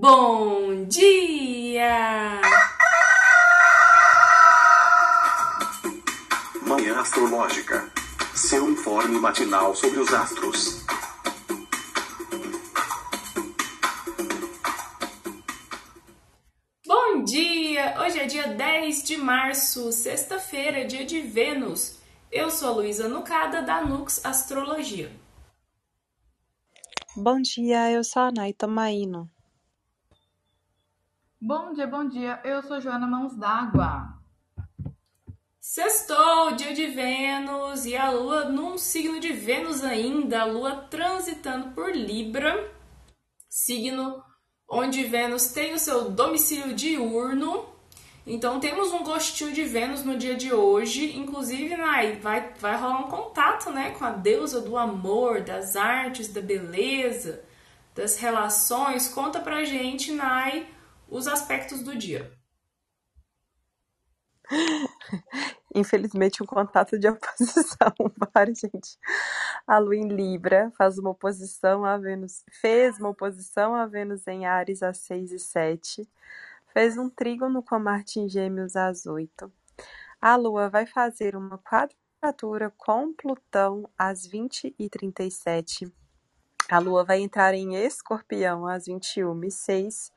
Bom dia! Manhã Astrológica. Seu informe matinal sobre os astros. Bom dia! Hoje é dia 10 de março, sexta-feira, dia de Vênus. Eu sou a Luísa Nucada, da Nux Astrologia. Bom dia, eu sou a Naita Maíno. Bom dia, bom dia. Eu sou Joana Mãos d'Água. Sextou, dia de Vênus e a Lua num signo de Vênus ainda, a Lua transitando por Libra, signo onde Vênus tem o seu domicílio diurno. Então temos um gostinho de Vênus no dia de hoje, inclusive Nai, vai, vai rolar um contato né, com a deusa do amor, das artes, da beleza, das relações. Conta pra gente, Nai, os aspectos do dia. Infelizmente, um contato de oposição para gente. A Lua em Libra faz uma oposição a Vênus, fez uma oposição a Vênus em Ares às 6 e 7, fez um trígono com Marte em Gêmeos às 8. A Lua vai fazer uma quadratura com Plutão às 20 e 37. A Lua vai entrar em Escorpião às 21 e 6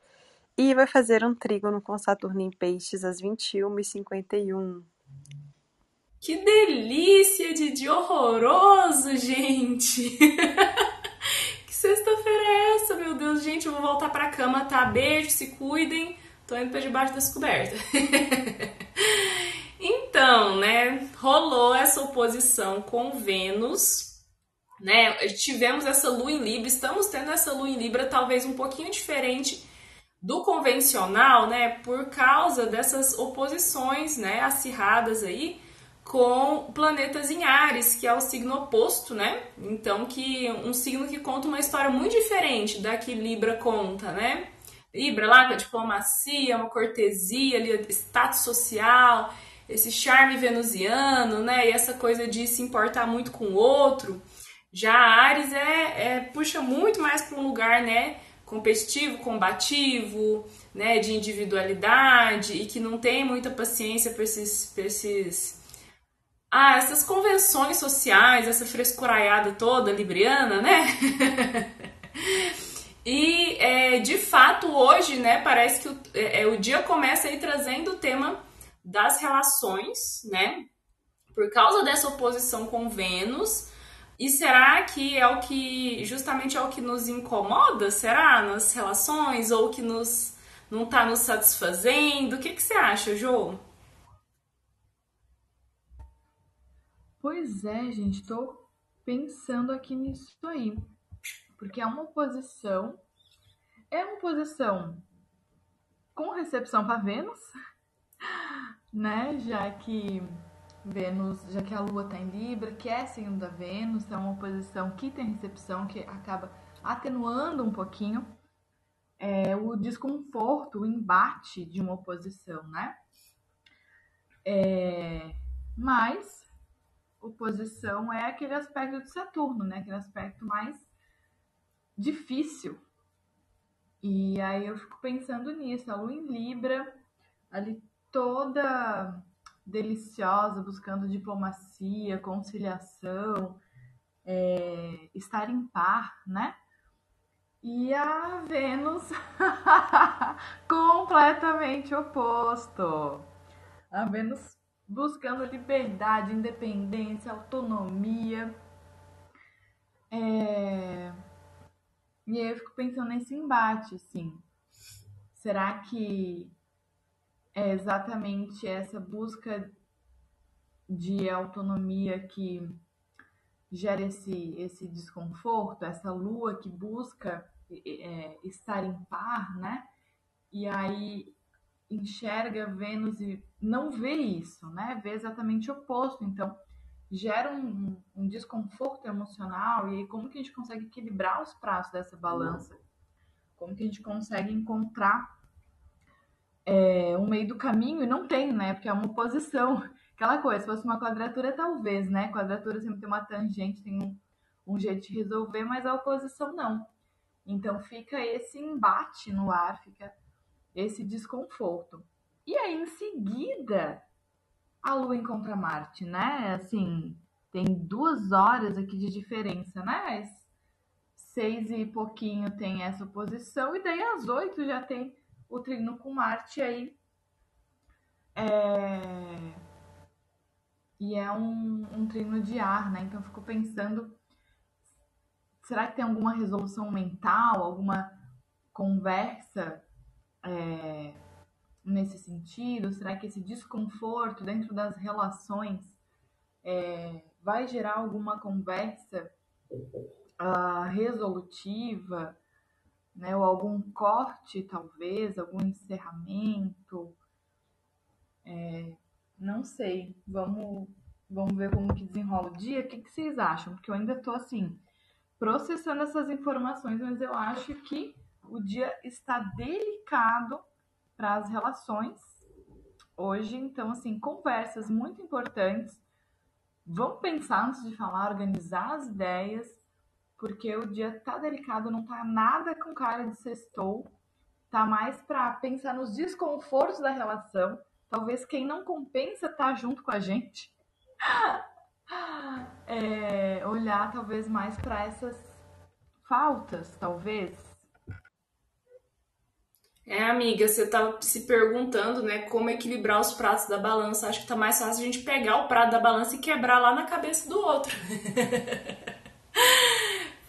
e vai fazer um trígono com Saturno em Peixes às 21h51. Que delícia de horroroso, gente! que sexta-feira é essa, meu Deus? Gente, eu vou voltar pra cama, tá? Beijo, se cuidem. Tô indo pra debaixo das cobertas. então, né? Rolou essa oposição com Vênus né? Tivemos essa lua em Libra, estamos tendo essa lua em Libra talvez um pouquinho diferente do convencional, né, por causa dessas oposições, né, acirradas aí com planetas em Ares, que é o signo oposto, né? Então que um signo que conta uma história muito diferente da que Libra conta, né? Libra lá com a diplomacia, uma cortesia, ali, status social, esse charme venusiano, né? E essa coisa de se importar muito com o outro. Já Ares é, é puxa muito mais para um lugar, né? Competitivo, combativo, né, de individualidade e que não tem muita paciência para esses, esses ah, essas convenções sociais, essa frescuraiada toda libriana, né? e é, de fato hoje, né, parece que o, é, é, o dia começa aí trazendo o tema das relações, né? Por causa dessa oposição com Vênus, e será que é o que justamente é o que nos incomoda? Será nas relações ou que nos não está nos satisfazendo? O que, que você acha, Jô? Pois é, gente, estou pensando aqui nisso aí. Porque é uma oposição. É uma oposição com recepção para Vênus, né? Já que Vênus, já que a Lua está em Libra, que é signo da Vênus, é uma oposição que tem recepção, que acaba atenuando um pouquinho é, o desconforto, o embate de uma oposição, né? É, mas oposição é aquele aspecto de Saturno, né? Aquele aspecto mais difícil. E aí eu fico pensando nisso, a Lua em Libra, ali toda deliciosa, buscando diplomacia, conciliação, é, estar em par, né? E a Vênus completamente oposto. A Vênus buscando liberdade, independência, autonomia. É... E aí eu fico pensando nesse embate, assim. Será que é exatamente essa busca de autonomia que gera esse, esse desconforto, essa lua que busca é, estar em par, né? E aí enxerga Vênus e não vê isso, né? Vê exatamente o oposto. Então, gera um, um desconforto emocional. E aí, como que a gente consegue equilibrar os pratos dessa balança? Como que a gente consegue encontrar é, um meio do caminho e não tem, né? Porque é uma oposição. Aquela coisa, se fosse uma quadratura, talvez, né? Quadratura sempre tem uma tangente, tem um, um jeito de resolver, mas a oposição não. Então fica esse embate no ar, fica esse desconforto. E aí em seguida a Lua encontra Marte, né? Assim, tem duas horas aqui de diferença, né? seis e pouquinho tem essa oposição, e daí às oito já tem o trino com Marte aí. É... E é um, um trino de ar, né? Então eu fico pensando, será que tem alguma resolução mental, alguma conversa é, nesse sentido? Será que esse desconforto dentro das relações é, vai gerar alguma conversa uh, resolutiva, né, ou algum corte, talvez, algum encerramento. É, não sei. Vamos, vamos ver como que desenrola o dia. O que, que vocês acham? Porque eu ainda estou assim processando essas informações, mas eu acho que o dia está delicado para as relações hoje. Então, assim, conversas muito importantes. Vamos pensar antes de falar, organizar as ideias porque o dia tá delicado, não tá nada com cara de sextou, tá mais para pensar nos desconfortos da relação. Talvez quem não compensa tá junto com a gente. É, olhar talvez mais para essas faltas, talvez. É, amiga, você tá se perguntando, né, como equilibrar os pratos da balança. Acho que tá mais fácil a gente pegar o prato da balança e quebrar lá na cabeça do outro.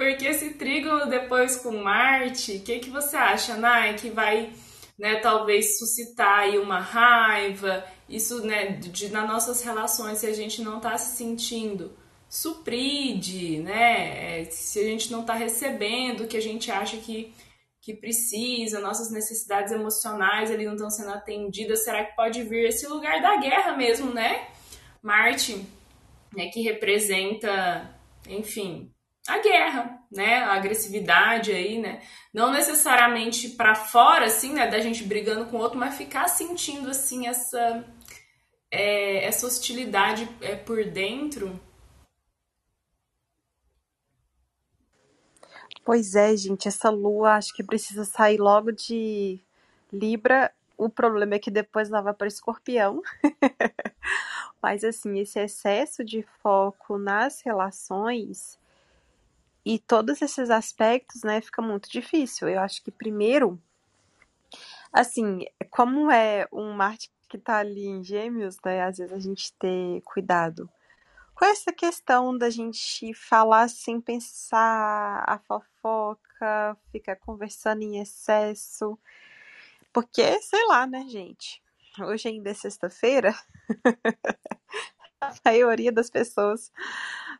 Porque esse trigo depois com Marte, o que, que você acha, Nai? Que vai, né, talvez suscitar aí uma raiva, isso, né, de, nas nossas relações, se a gente não está se sentindo supride, né, é, se a gente não está recebendo o que a gente acha que, que precisa, nossas necessidades emocionais ali não estão sendo atendidas, será que pode vir esse lugar da guerra mesmo, né? Marte, né, que representa, enfim, a guerra, né? A agressividade aí, né? Não necessariamente para fora, assim, né? Da gente brigando com o outro, mas ficar sentindo, assim, essa, é, essa hostilidade é, por dentro. Pois é, gente, essa lua acho que precisa sair logo de Libra. O problema é que depois ela vai para Escorpião. Mas assim, esse excesso de foco nas relações e todos esses aspectos, né, fica muito difícil. Eu acho que primeiro, assim, como é um Marte que tá ali em Gêmeos, né, às vezes a gente ter cuidado com essa questão da gente falar sem pensar a fofoca, ficar conversando em excesso. Porque, sei lá, né, gente? Hoje ainda é sexta-feira. a maioria das pessoas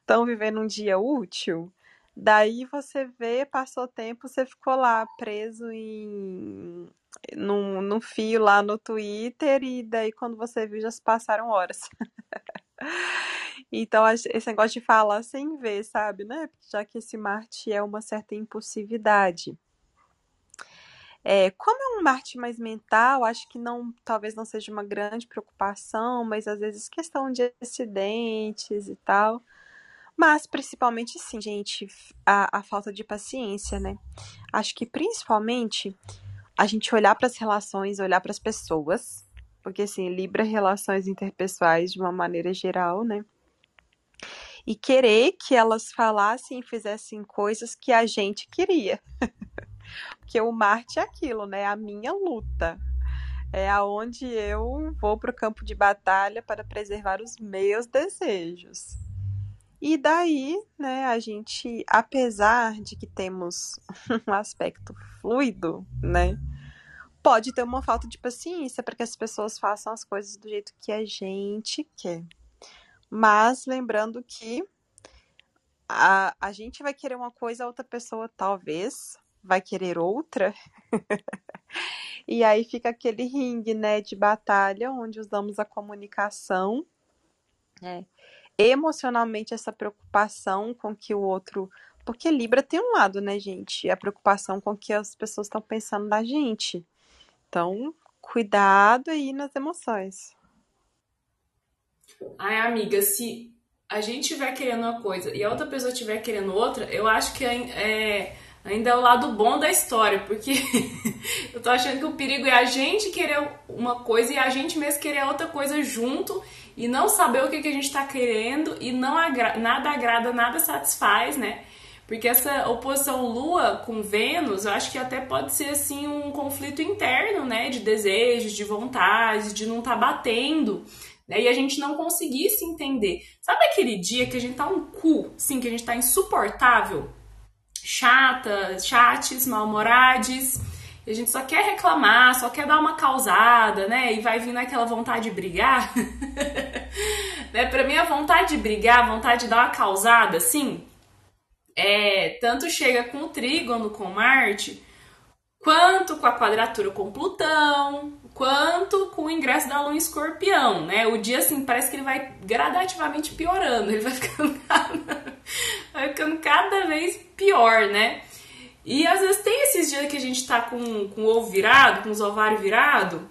estão vivendo um dia útil. Daí você vê, passou tempo, você ficou lá preso em num, fio lá no Twitter e daí quando você viu já se passaram horas. então esse negócio de falar sem ver, sabe, né? Já que esse Marte é uma certa impulsividade. É, como é um Marte mais mental, acho que não, talvez não seja uma grande preocupação, mas às vezes questão de acidentes e tal. Mas principalmente sim, gente, a, a falta de paciência, né? Acho que principalmente a gente olhar para as relações, olhar para as pessoas, porque assim, Libra relações interpessoais de uma maneira geral, né? E querer que elas falassem e fizessem coisas que a gente queria. porque o Marte é aquilo, né? A minha luta. É aonde eu vou para o campo de batalha para preservar os meus desejos. E daí, né, a gente, apesar de que temos um aspecto fluido, né, pode ter uma falta de paciência para que as pessoas façam as coisas do jeito que a gente quer. Mas lembrando que a, a gente vai querer uma coisa, a outra pessoa talvez vai querer outra. e aí fica aquele ringue, né, de batalha onde usamos a comunicação, né, emocionalmente essa preocupação com que o outro. Porque Libra tem um lado, né, gente? A preocupação com que as pessoas estão pensando da gente. Então, cuidado aí nas emoções. Ai, amiga, se a gente estiver querendo uma coisa e a outra pessoa estiver querendo outra, eu acho que é, ainda é o lado bom da história, porque eu tô achando que o perigo é a gente querer uma coisa e a gente mesmo querer outra coisa junto e não saber o que, que a gente tá querendo e não agra nada agrada, nada satisfaz, né? Porque essa oposição Lua com Vênus, eu acho que até pode ser assim um conflito interno, né? De desejos, de vontades, de não estar tá batendo. Né? E a gente não conseguir se entender. Sabe aquele dia que a gente tá um cu, sim, que a gente tá insuportável? Chata, chates, mal-humorades. E a gente só quer reclamar, só quer dar uma causada, né? E vai vindo aquela vontade de brigar. né? Pra mim, a vontade de brigar, a vontade de dar uma causada, assim, é, tanto chega com o trígono com Marte, quanto com a quadratura com Plutão, quanto com o ingresso da Lua em Escorpião, né? O dia, assim, parece que ele vai gradativamente piorando, ele vai ficando vai ficando cada vez pior, né? E às vezes tem esses dias que a gente tá com, com o ovo virado, com os ovários virados,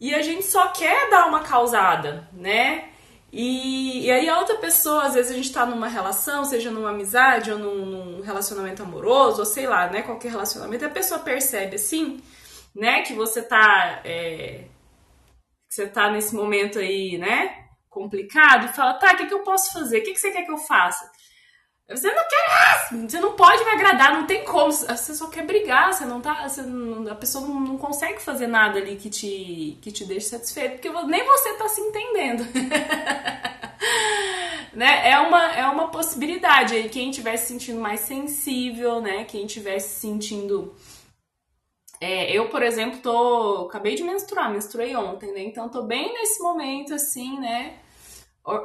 e a gente só quer dar uma causada, né? E, e aí a outra pessoa, às vezes a gente tá numa relação, seja numa amizade ou num, num relacionamento amoroso, ou sei lá, né? Qualquer relacionamento, a pessoa percebe assim, né, que você tá. É, que você tá nesse momento aí, né? Complicado, e fala, tá, o que, que eu posso fazer? O que, que você quer que eu faça? Você não quer. Você não pode me agradar, não tem como. Você só quer brigar, você não tá. Você não, a pessoa não, não, consegue fazer nada ali que te, que te deixe satisfeito, porque nem você tá se entendendo. né? É uma, é uma possibilidade aí. Quem estiver se sentindo mais sensível, né? Quem estiver se sentindo. É, eu, por exemplo, tô. Acabei de menstruar, menstruei ontem, né? Então tô bem nesse momento, assim, né?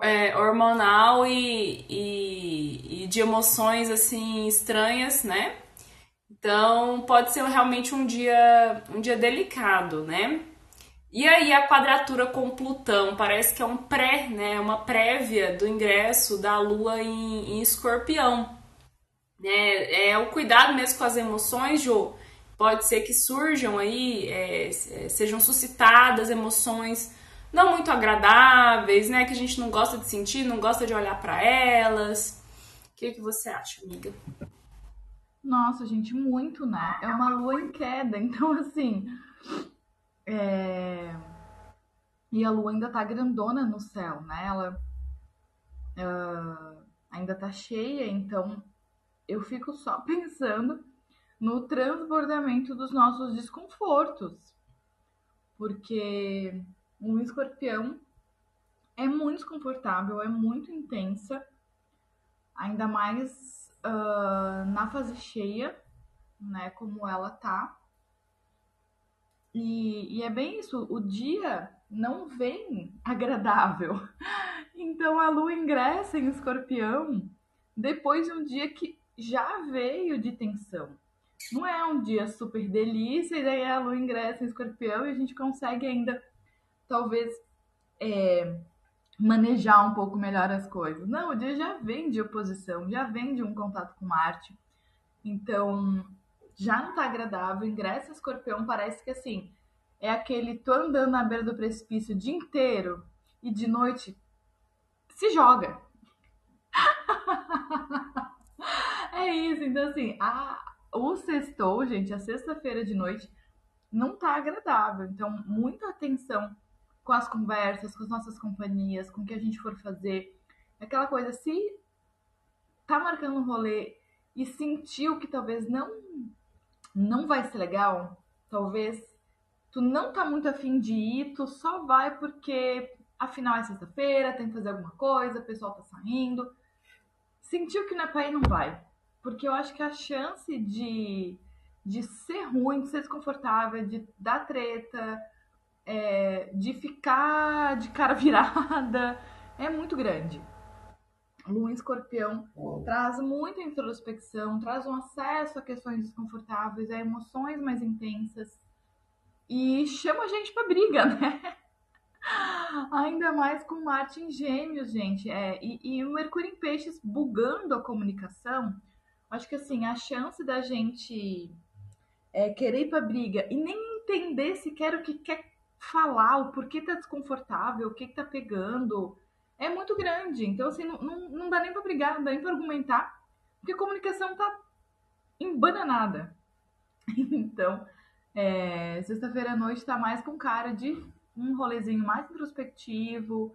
é, hormonal e, e, e de emoções assim estranhas, né? Então pode ser realmente um dia um dia delicado, né? E aí a quadratura com Plutão parece que é um pré, né? Uma prévia do ingresso da Lua em, em Escorpião. É, é o cuidado mesmo com as emoções, Jô. Pode ser que surjam aí, é, sejam suscitadas emoções não muito agradáveis, né? Que a gente não gosta de sentir, não gosta de olhar para elas. O que, que você acha, amiga? Nossa, gente, muito, né? É uma lua em queda, então assim. É... E a lua ainda tá grandona no céu, né? Ela uh, ainda tá cheia, então eu fico só pensando no transbordamento dos nossos desconfortos. Porque um escorpião é muito desconfortável, é muito intensa, ainda mais uh, na fase cheia, né? Como ela tá. E, e é bem isso, o dia não vem agradável. Então a lua ingressa em escorpião depois de um dia que já veio de tensão. Não é um dia super delícia, e daí a lua ingressa em escorpião e a gente consegue ainda talvez é, manejar um pouco melhor as coisas. Não, o dia já vem de oposição, já vem de um contato com Marte. Então, já não tá agradável. Ingressa escorpião parece que assim, é aquele tô andando na beira do precipício o dia inteiro e de noite se joga. é isso, então assim, a, o sextou, gente, a sexta-feira de noite não tá agradável. Então, muita atenção com as conversas, com as nossas companhias, com o que a gente for fazer. Aquela coisa, se tá marcando um rolê e sentiu que talvez não não vai ser legal, talvez tu não tá muito afim de ir, tu só vai porque afinal é sexta-feira, tem que fazer alguma coisa, o pessoal tá saindo. Sentiu que não é pra ir, não vai. Porque eu acho que a chance de, de ser ruim, de ser desconfortável, de dar treta, é, de ficar de cara virada é muito grande. Lua Escorpião traz muita introspecção, traz um acesso a questões desconfortáveis, a emoções mais intensas e chama a gente para briga, né? Ainda mais com Marte em Gêmeos, gente. É, e, e o Mercúrio em Peixes bugando a comunicação. Acho que assim, a chance da gente é, querer ir para briga e nem entender sequer o que quer falar o porquê tá desconfortável, o que, que tá pegando, é muito grande. Então, assim, não, não, não dá nem pra brigar, não dá nem pra argumentar, porque a comunicação tá embananada. Então, é, sexta-feira à noite tá mais com cara de um rolezinho mais introspectivo,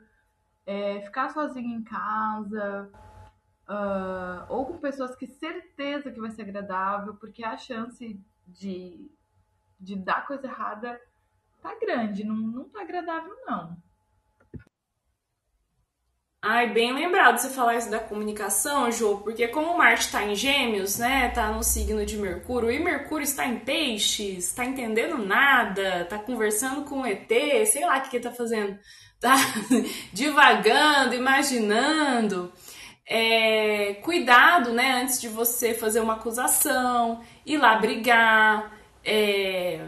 é, ficar sozinho em casa, uh, ou com pessoas que certeza que vai ser agradável, porque a chance de, de dar coisa errada tá grande, não, não tá agradável, não. Ai, bem lembrado você falar isso da comunicação, Jô, porque como Marte está em Gêmeos, né, tá no signo de Mercúrio, e Mercúrio está em Peixes, está entendendo nada, tá conversando com o ET, sei lá o que que tá fazendo, tá divagando, imaginando. É, cuidado, né, antes de você fazer uma acusação, ir lá brigar, é,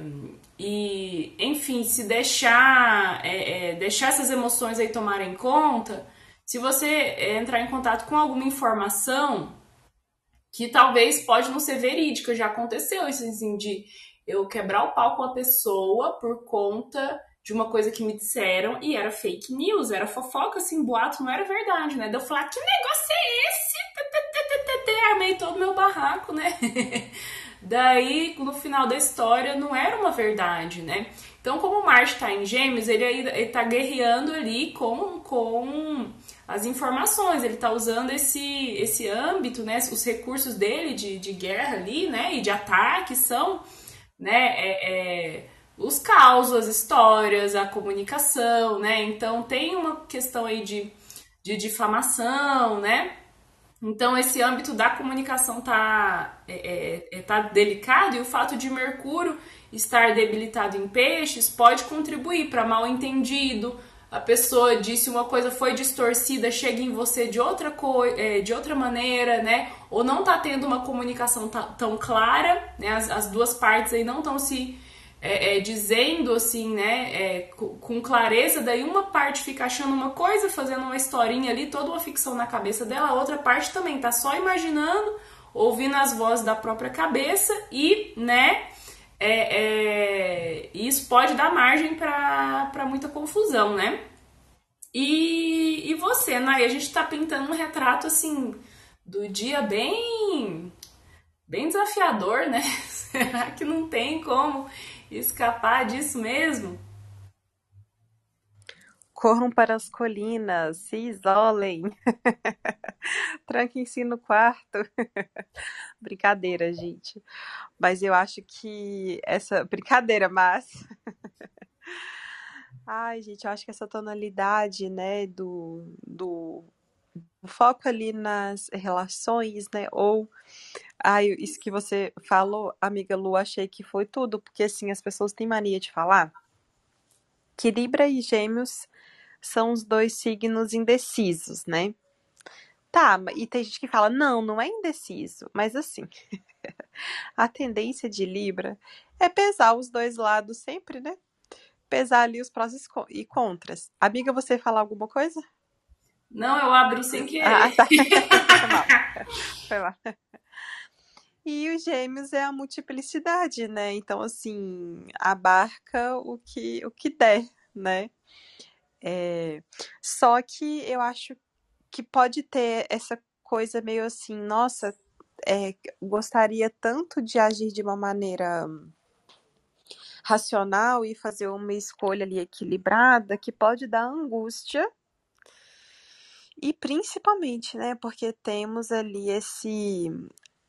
e, enfim, se deixar, é, é deixar essas emoções aí tomarem conta se você eh, entrar em contato com alguma informação que talvez pode não ser verídica, já aconteceu isso assim, de eu quebrar o pau com a pessoa por conta de uma coisa que me disseram e era fake news, era fofoca, assim, boato, não era verdade, né? Daí eu falar, que negócio é esse? Armei todo meu barraco, né? Daí, no final da história, não era uma verdade, né? Então, como o Marte está em Gêmeos, ele está guerreando ali com, com as informações, ele está usando esse, esse âmbito, né? Os recursos dele de, de guerra ali, né? E de ataque são, né? É, é, os causos, as histórias, a comunicação, né? Então, tem uma questão aí de, de difamação, né? Então, esse âmbito da comunicação tá, é, é, é, tá delicado e o fato de Mercúrio estar debilitado em peixes pode contribuir para mal entendido. A pessoa disse uma coisa, foi distorcida, chega em você de outra, co é, de outra maneira, né? Ou não tá tendo uma comunicação tão clara, né? As, as duas partes aí não estão se é, é, dizendo assim, né, é, com clareza, daí uma parte fica achando uma coisa, fazendo uma historinha ali, toda uma ficção na cabeça dela, a outra parte também tá só imaginando, ouvindo as vozes da própria cabeça e, né, é, é, isso pode dar margem para muita confusão, né? E, e você, Nay, a gente tá pintando um retrato assim do dia bem bem desafiador, né? Será que não tem como escapar disso mesmo? Corram para as colinas, se isolem, tranquem-se no quarto. Brincadeira, gente. Mas eu acho que essa. Brincadeira, mas. Ai, gente, eu acho que essa tonalidade, né, do, do foco ali nas relações, né, ou Ai, isso que você falou, amiga Lu, achei que foi tudo, porque assim, as pessoas têm mania de falar que Libra e Gêmeos são os dois signos indecisos, né? Tá, e tem gente que fala, não, não é indeciso, mas assim, a tendência de Libra é pesar os dois lados sempre, né? Pesar ali os prós e contras. Amiga, você falar alguma coisa? Não, eu abri sem querer. Ah, tá. Foi mal. Foi mal. E os gêmeos é a multiplicidade, né? Então, assim, abarca o que, o que der, né? É... Só que eu acho que pode ter essa coisa meio assim, nossa, é, gostaria tanto de agir de uma maneira racional e fazer uma escolha ali equilibrada que pode dar angústia. E principalmente, né, porque temos ali esse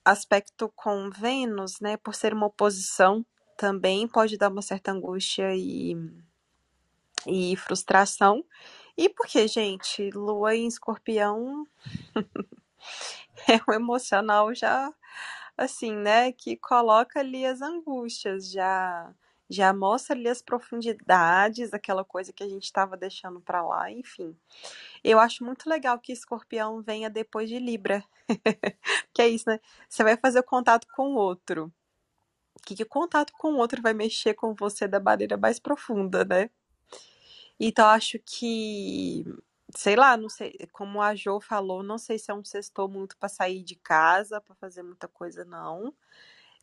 aspecto com Vênus, né, por ser uma oposição, também pode dar uma certa angústia e, e frustração. E porque, gente, Lua em Escorpião é um emocional já assim, né, que coloca ali as angústias, já já mostra ali as profundidades, aquela coisa que a gente estava deixando para lá, enfim. Eu acho muito legal que Escorpião venha depois de Libra. que é isso, né? Você vai fazer o contato com o outro. Que, que o contato com o outro vai mexer com você da maneira mais profunda, né? Então acho que sei lá, não sei, como a Jo falou, não sei se é um sextou muito para sair de casa, para fazer muita coisa não.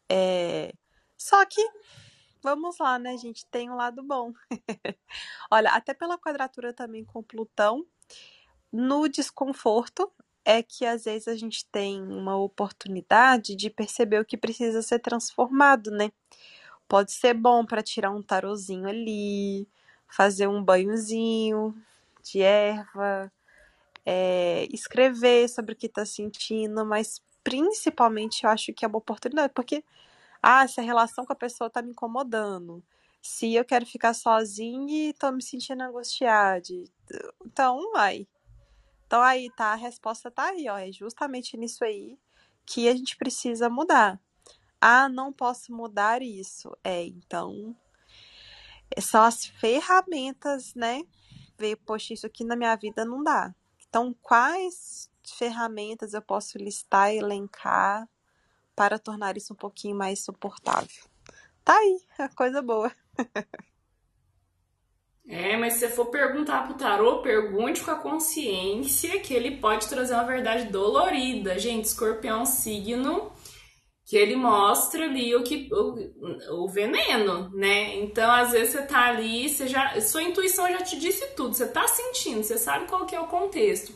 É, só que vamos lá, né, gente? Tem um lado bom. Olha, até pela quadratura também com Plutão, no desconforto, é que às vezes a gente tem uma oportunidade de perceber o que precisa ser transformado, né? Pode ser bom para tirar um tarozinho ali, fazer um banhozinho de erva, é, escrever sobre o que está sentindo, mas principalmente eu acho que é uma oportunidade, porque ah, essa relação com a pessoa está me incomodando. Se eu quero ficar sozinha e estou me sentindo angustiada. Então, ai. Então aí tá, a resposta tá aí, ó. É justamente nisso aí que a gente precisa mudar. Ah, não posso mudar isso. É, então. São as ferramentas, né? Ver, poxa, isso aqui na minha vida não dá. Então, quais ferramentas eu posso listar elencar para tornar isso um pouquinho mais suportável? Tá aí, coisa boa. É, mas se você for perguntar pro tarô, pergunte com a consciência que ele pode trazer uma verdade dolorida. Gente, escorpião é um signo que ele mostra ali o que o, o veneno, né? Então, às vezes você tá ali, você já, sua intuição já te disse tudo, você tá sentindo, você sabe qual que é o contexto.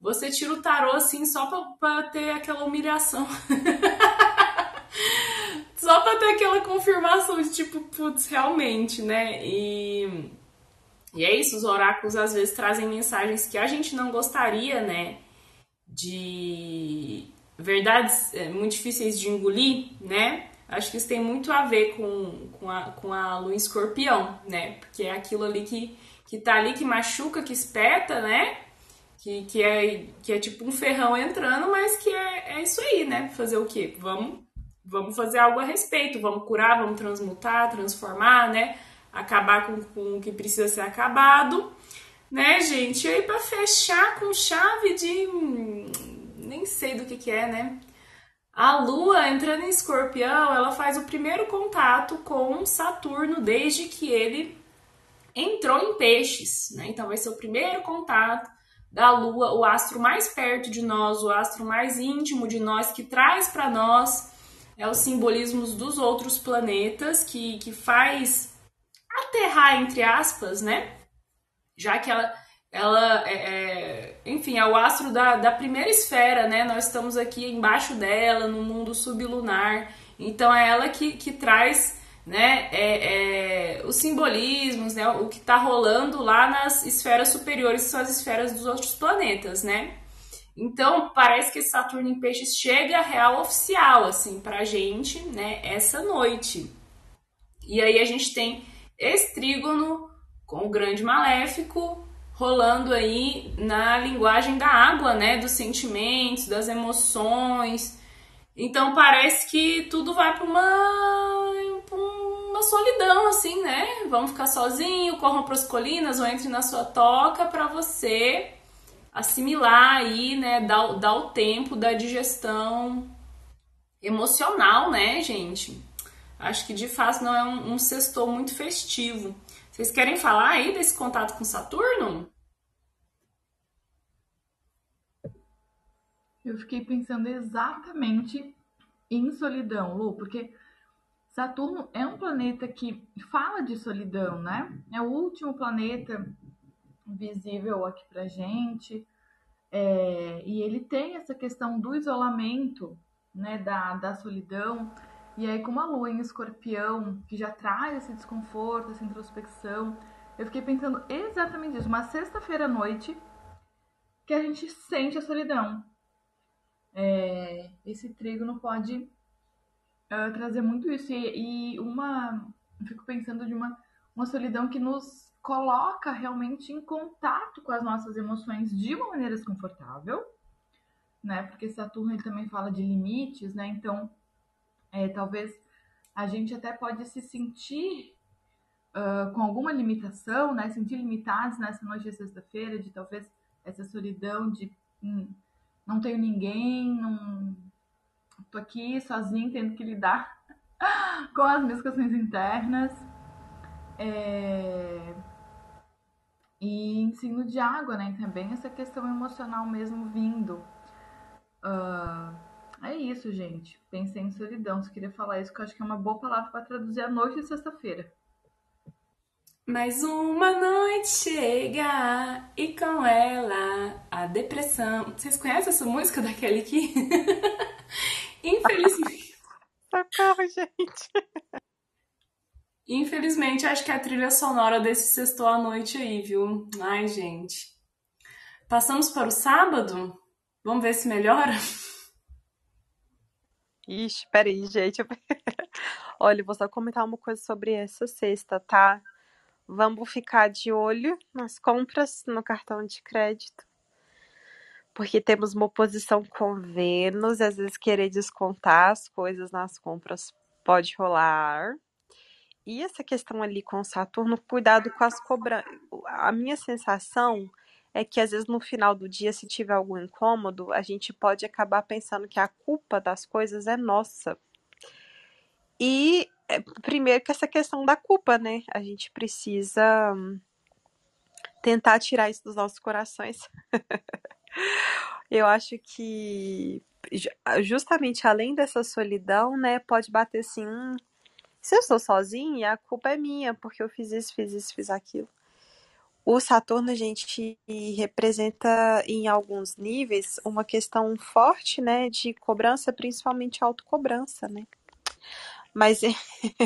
Você tira o tarô assim só pra ter aquela humilhação. só pra ter aquela confirmação de tipo, putz, realmente, né? E e é isso, os oráculos às vezes trazem mensagens que a gente não gostaria, né? De verdades é, muito difíceis de engolir, né? Acho que isso tem muito a ver com, com, a, com a lua escorpião, né? Porque é aquilo ali que, que tá ali, que machuca, que espeta, né? Que, que, é, que é tipo um ferrão entrando, mas que é, é isso aí, né? Fazer o quê? Vamos, vamos fazer algo a respeito, vamos curar, vamos transmutar, transformar, né? acabar com, com o que precisa ser acabado, né, gente? E aí, para fechar com chave de. Hum, nem sei do que, que é, né? A Lua entrando em escorpião, ela faz o primeiro contato com Saturno desde que ele entrou em peixes, né? Então vai ser o primeiro contato da Lua, o astro mais perto de nós, o astro mais íntimo de nós, que traz para nós é os simbolismos dos outros planetas, que, que faz aterrar, entre aspas, né? Já que ela, ela é, é, enfim, é o astro da, da primeira esfera, né? Nós estamos aqui embaixo dela, no mundo sublunar. Então é ela que, que traz né, é, é, os simbolismos, né, o que está rolando lá nas esferas superiores, que são as esferas dos outros planetas, né? Então, parece que Saturno em Peixes chega real oficial, assim, pra gente, né, essa noite. E aí a gente tem esse trígono com o grande maléfico rolando aí na linguagem da água, né, dos sentimentos, das emoções. Então parece que tudo vai para uma uma solidão assim, né? Vamos ficar sozinho, corram para as colinas ou entre na sua toca para você assimilar aí, né, dar, dar o tempo da digestão emocional, né, gente? Acho que de fato não é um, um sextor muito festivo. Vocês querem falar aí desse contato com Saturno? Eu fiquei pensando exatamente em solidão, Lu, porque Saturno é um planeta que fala de solidão, né? É o último planeta visível aqui pra gente. É, e ele tem essa questão do isolamento, né, da, da solidão. E aí, com uma lua em escorpião, que já traz esse desconforto, essa introspecção, eu fiquei pensando exatamente isso. Uma sexta-feira à noite que a gente sente a solidão. É, esse trígono pode uh, trazer muito isso. E, e, uma. Eu fico pensando de uma, uma solidão que nos coloca realmente em contato com as nossas emoções de uma maneira desconfortável, né? Porque Saturno ele também fala de limites, né? Então é, talvez a gente até pode se sentir uh, com alguma limitação, né? Sentir limitados nessa noite de sexta-feira, de talvez essa solidão de hum, não tenho ninguém, não tô aqui sozinho, tendo que lidar com as minhas questões internas. É... E ensino de água, né? Também essa questão emocional mesmo vindo. Uh, é isso, gente. Pensei em solidão. Se queria falar isso, que eu acho que é uma boa palavra para traduzir a noite de sexta-feira. Mais uma noite chega e com ela a depressão. Vocês conhecem essa música daquele aqui? Infelizmente. Socorro, gente. Infelizmente, acho que é a trilha sonora desse sexto à noite aí, viu? Ai, gente. Passamos para o sábado? Vamos ver se melhora? Ixi, peraí, gente. Olha, vou só comentar uma coisa sobre essa sexta, tá? Vamos ficar de olho nas compras no cartão de crédito. Porque temos uma oposição com Vênus, às vezes querer descontar as coisas nas compras pode rolar. E essa questão ali com Saturno, cuidado com as cobranças. A minha sensação é que às vezes no final do dia, se tiver algum incômodo, a gente pode acabar pensando que a culpa das coisas é nossa. E é, primeiro que essa questão da culpa, né? A gente precisa tentar tirar isso dos nossos corações. Eu acho que justamente além dessa solidão, né, pode bater assim, hum, se eu sou sozinha, a culpa é minha, porque eu fiz isso, fiz isso, fiz aquilo. O Saturno, a gente representa em alguns níveis uma questão forte, né, de cobrança, principalmente autocobrança, né? Mas,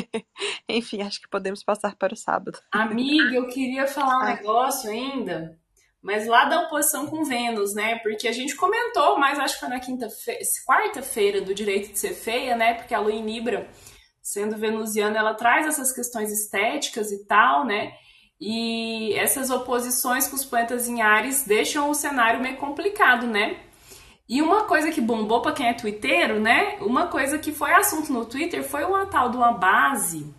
enfim, acho que podemos passar para o sábado. Amiga, eu queria falar um negócio ainda, mas lá da oposição com Vênus, né? Porque a gente comentou, mas acho que foi na quinta quarta-feira do direito de ser feia, né? Porque a Lua em Libra, sendo venusiana, ela traz essas questões estéticas e tal, né? E essas oposições com os planetas em Ares deixam o cenário meio complicado, né? E uma coisa que bombou para quem é twitteiro, né? Uma coisa que foi assunto no Twitter foi uma tal de uma base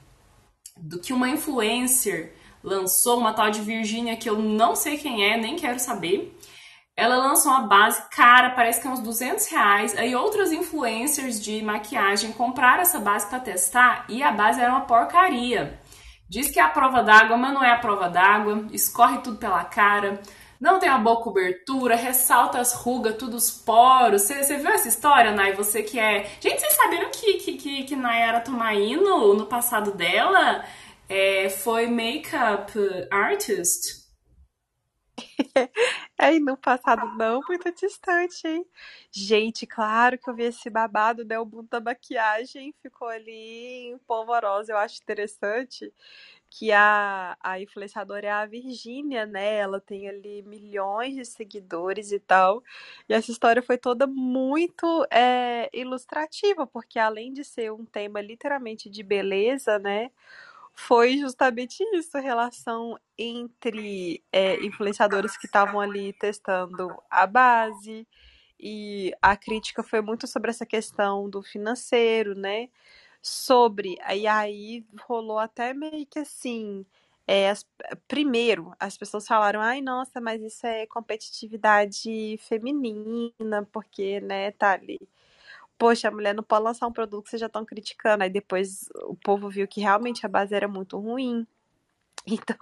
do que uma influencer lançou, uma tal de Virgínia que eu não sei quem é, nem quero saber. Ela lançou uma base, cara, parece que é uns 200 reais. Aí outros influencers de maquiagem compraram essa base para testar e a base era uma porcaria. Diz que é a prova d'água, mas não é a prova d'água, escorre tudo pela cara não tem uma boa cobertura, ressalta as rugas, tudo os poros. Você viu essa história, Nai? Você que é. Gente, vocês sabiam que, que, que, que Nayara Tomaino, no passado dela, é, foi make-up artist? Aí no passado não muito distante, hein? Gente, claro que eu vi esse babado, né? O mundo da maquiagem ficou ali em polvorosa, eu acho interessante que a, a influenciadora é a Virgínia, né? Ela tem ali milhões de seguidores e tal. E essa história foi toda muito é, ilustrativa, porque além de ser um tema literalmente de beleza, né? Foi justamente isso, a relação entre é, influenciadores que estavam ali testando a base, e a crítica foi muito sobre essa questão do financeiro, né? sobre. E aí rolou até meio que assim. É, as, primeiro, as pessoas falaram, ai, nossa, mas isso é competitividade feminina, porque, né, tá ali. Poxa, a mulher não pode lançar um produto que vocês já estão criticando. Aí depois o povo viu que realmente a base era muito ruim. Então,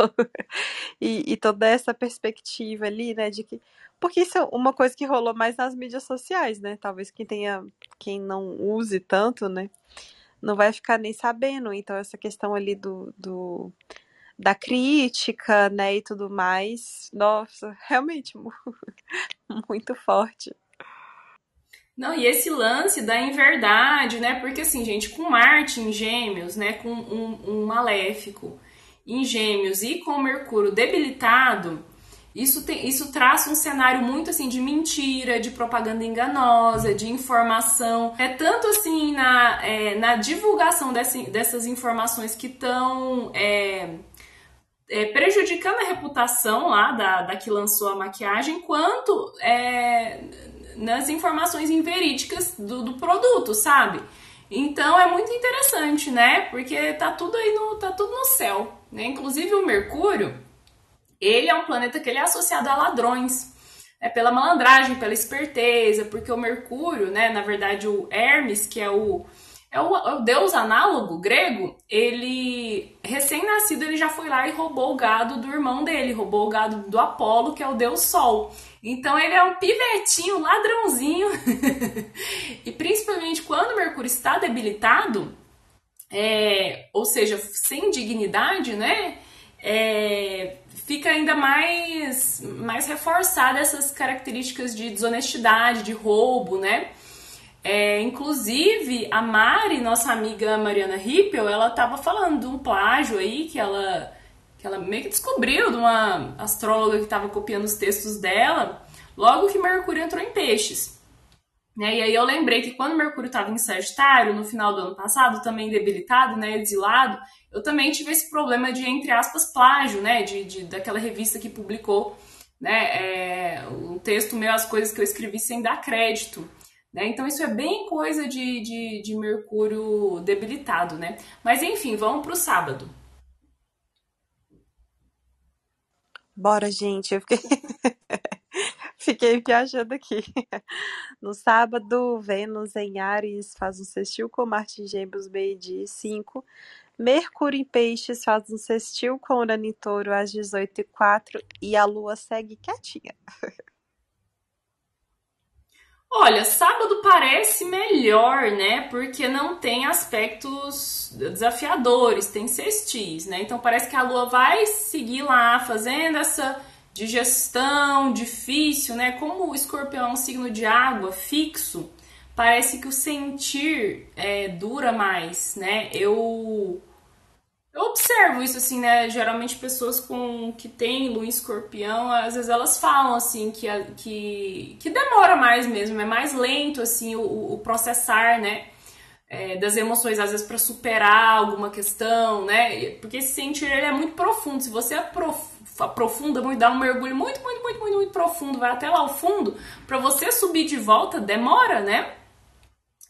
e, e toda essa perspectiva ali, né, de que. Porque isso é uma coisa que rolou mais nas mídias sociais, né? Talvez quem tenha, quem não use tanto, né? não vai ficar nem sabendo. Então, essa questão ali do, do da crítica, né, e tudo mais, nossa, realmente muito forte. Não, e esse lance da inverdade, né? Porque assim, gente, com Marte em Gêmeos, né, com um, um maléfico em Gêmeos e com Mercúrio debilitado, isso, tem, isso traz um cenário muito assim de mentira, de propaganda enganosa, de informação. É tanto assim na, é, na divulgação desse, dessas informações que estão é, é, prejudicando a reputação lá da, da que lançou a maquiagem, quanto é, nas informações inverídicas do, do produto, sabe? Então é muito interessante, né? Porque tá tudo aí no, tá tudo no céu, né? Inclusive o Mercúrio ele é um planeta que ele é associado a ladrões. É pela malandragem, pela esperteza, porque o Mercúrio, né, na verdade o Hermes, que é o é o, é o deus análogo grego, ele recém-nascido ele já foi lá e roubou o gado do irmão dele, roubou o gado do Apolo, que é o deus Sol. Então ele é um pivetinho, ladrãozinho. e principalmente quando o Mercúrio está debilitado, é, ou seja, sem dignidade, né? é, fica ainda mais, mais reforçada essas características de desonestidade, de roubo, né? É, inclusive, a Mari, nossa amiga Mariana Rippel, ela estava falando de um plágio aí que ela, que ela meio que descobriu de uma astróloga que estava copiando os textos dela, logo que Mercúrio entrou em peixes. Né? E aí eu lembrei que quando Mercúrio estava em Sagitário, no final do ano passado, também debilitado, né, exilado, eu também tive esse problema de, entre aspas, plágio, né, de, de daquela revista que publicou né, é, um texto meu, as coisas que eu escrevi sem dar crédito. Né? Então isso é bem coisa de, de, de Mercúrio debilitado, né? Mas enfim, vamos para o sábado. Bora, gente. Eu fiquei, fiquei viajando aqui. No sábado, Vênus em Ares faz um sextil com Marte em Gêmeos, meio-dia 5. Mercúrio em Peixes faz um sextil com Urano em Touro às 18h04 e a Lua segue quietinha. Olha, sábado parece melhor, né? Porque não tem aspectos desafiadores, tem sextis, né? Então parece que a lua vai seguir lá fazendo essa digestão difícil, né? Como o escorpião é um signo de água fixo, parece que o sentir é, dura mais, né? Eu eu observo isso assim, né? Geralmente pessoas com que têm lua em escorpião, às vezes elas falam assim que, que, que demora mais mesmo, é mais lento assim o, o processar, né? É, das emoções, às vezes para superar alguma questão, né? Porque esse sentir ele é muito profundo. Se você aprofunda muito, dá um mergulho muito, muito, muito, muito, muito profundo, vai até lá ao fundo, para você subir de volta demora, né?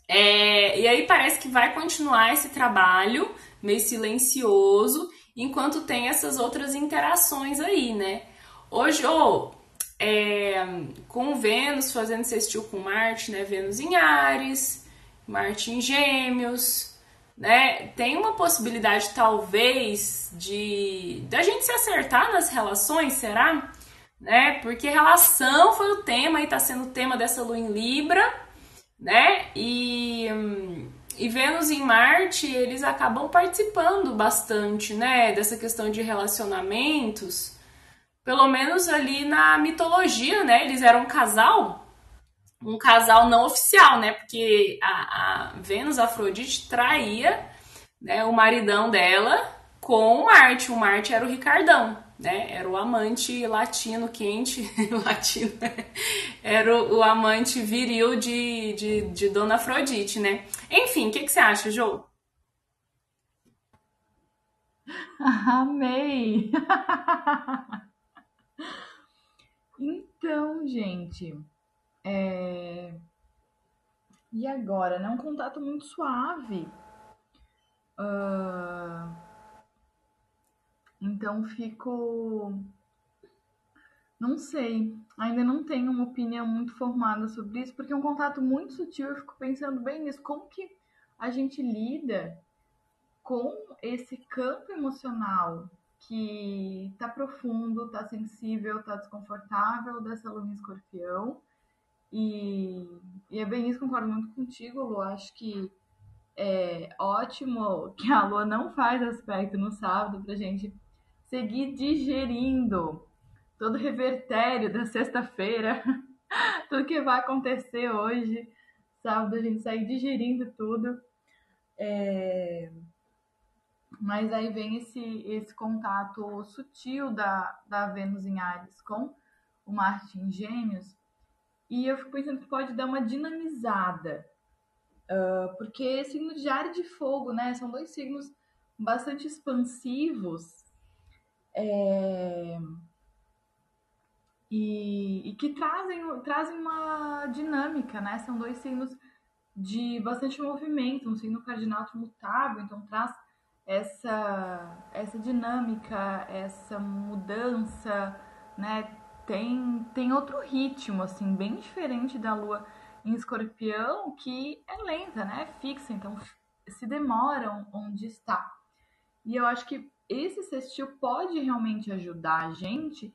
É, e aí parece que vai continuar esse trabalho meio silencioso, enquanto tem essas outras interações aí, né? Hoje, ou é, com Vênus fazendo sextil com Marte, né? Vênus em Ares, Marte em Gêmeos, né? Tem uma possibilidade, talvez, de da gente se acertar nas relações, será? Né? Porque relação foi o tema e tá sendo o tema dessa lua em Libra, né? E. Hum, e Vênus em Marte, eles acabam participando bastante, né, dessa questão de relacionamentos. Pelo menos ali na mitologia, né, eles eram um casal, um casal não oficial, né, porque a, a Vênus Afrodite traía, né, o maridão dela com Marte. O Marte era o Ricardão, né? Era o amante latino quente, latino, era o, o, amante viril de, de, de Dona Afrodite, né? Enfim, o que, que você acha, Jô? Amei! então, gente, é... e agora? Né? Um contato muito suave. Uh então fico. Não sei, ainda não tenho uma opinião muito formada sobre isso, porque é um contato muito sutil. Eu fico pensando bem nisso, como que a gente lida com esse campo emocional que tá profundo, tá sensível, tá desconfortável dessa em escorpião. E, e é bem isso, concordo muito contigo, Lu. Acho que é ótimo que a lua não faz aspecto no sábado pra gente seguir digerindo todo o revertério da sexta-feira, tudo que vai acontecer hoje, sábado, a gente sair digerindo tudo. É... Mas aí vem esse, esse contato sutil da, da Vênus em Ares com o Marte em Gêmeos, e eu fico pensando que pode dar uma dinamizada, uh, porque signo de ar e de fogo, né? São dois signos bastante expansivos é, e, e, que trazem, trazem uma dinâmica, né? São dois signos de bastante movimento, um signo cardinal mutável, então traz essa, essa dinâmica, essa mudança, né? Tem, tem outro ritmo, assim, bem diferente da lua em escorpião, que é lenta, né? É fixa, então se demora onde está. E eu acho que esse sextil pode realmente ajudar a gente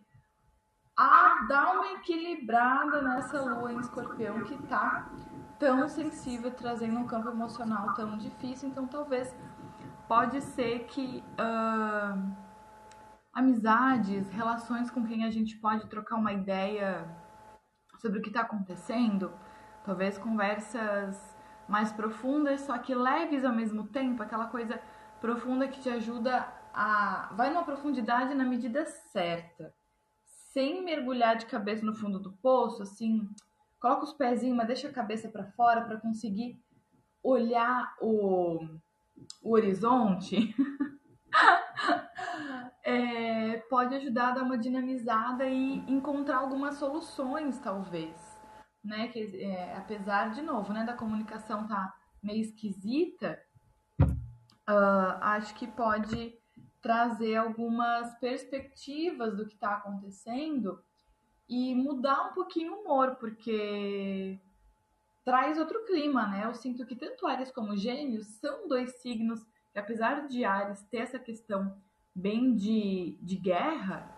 a dar uma equilibrada nessa lua em escorpião que tá tão sensível, trazendo um campo emocional tão difícil. Então, talvez pode ser que uh, amizades, relações com quem a gente pode trocar uma ideia sobre o que está acontecendo, talvez conversas mais profundas, só que leves ao mesmo tempo, aquela coisa profunda que te ajuda a. vai numa profundidade na medida certa, sem mergulhar de cabeça no fundo do poço, assim, coloca os pezinhos, mas deixa a cabeça para fora para conseguir olhar o, o horizonte. é, pode ajudar a dar uma dinamizada e encontrar algumas soluções, talvez. Né? Que, é, apesar, de novo, né, da comunicação tá meio esquisita, uh, acho que pode trazer algumas perspectivas do que está acontecendo e mudar um pouquinho o humor, porque traz outro clima, né? Eu sinto que tanto Ares como Gêmeos são dois signos que, apesar de Ares ter essa questão bem de, de guerra,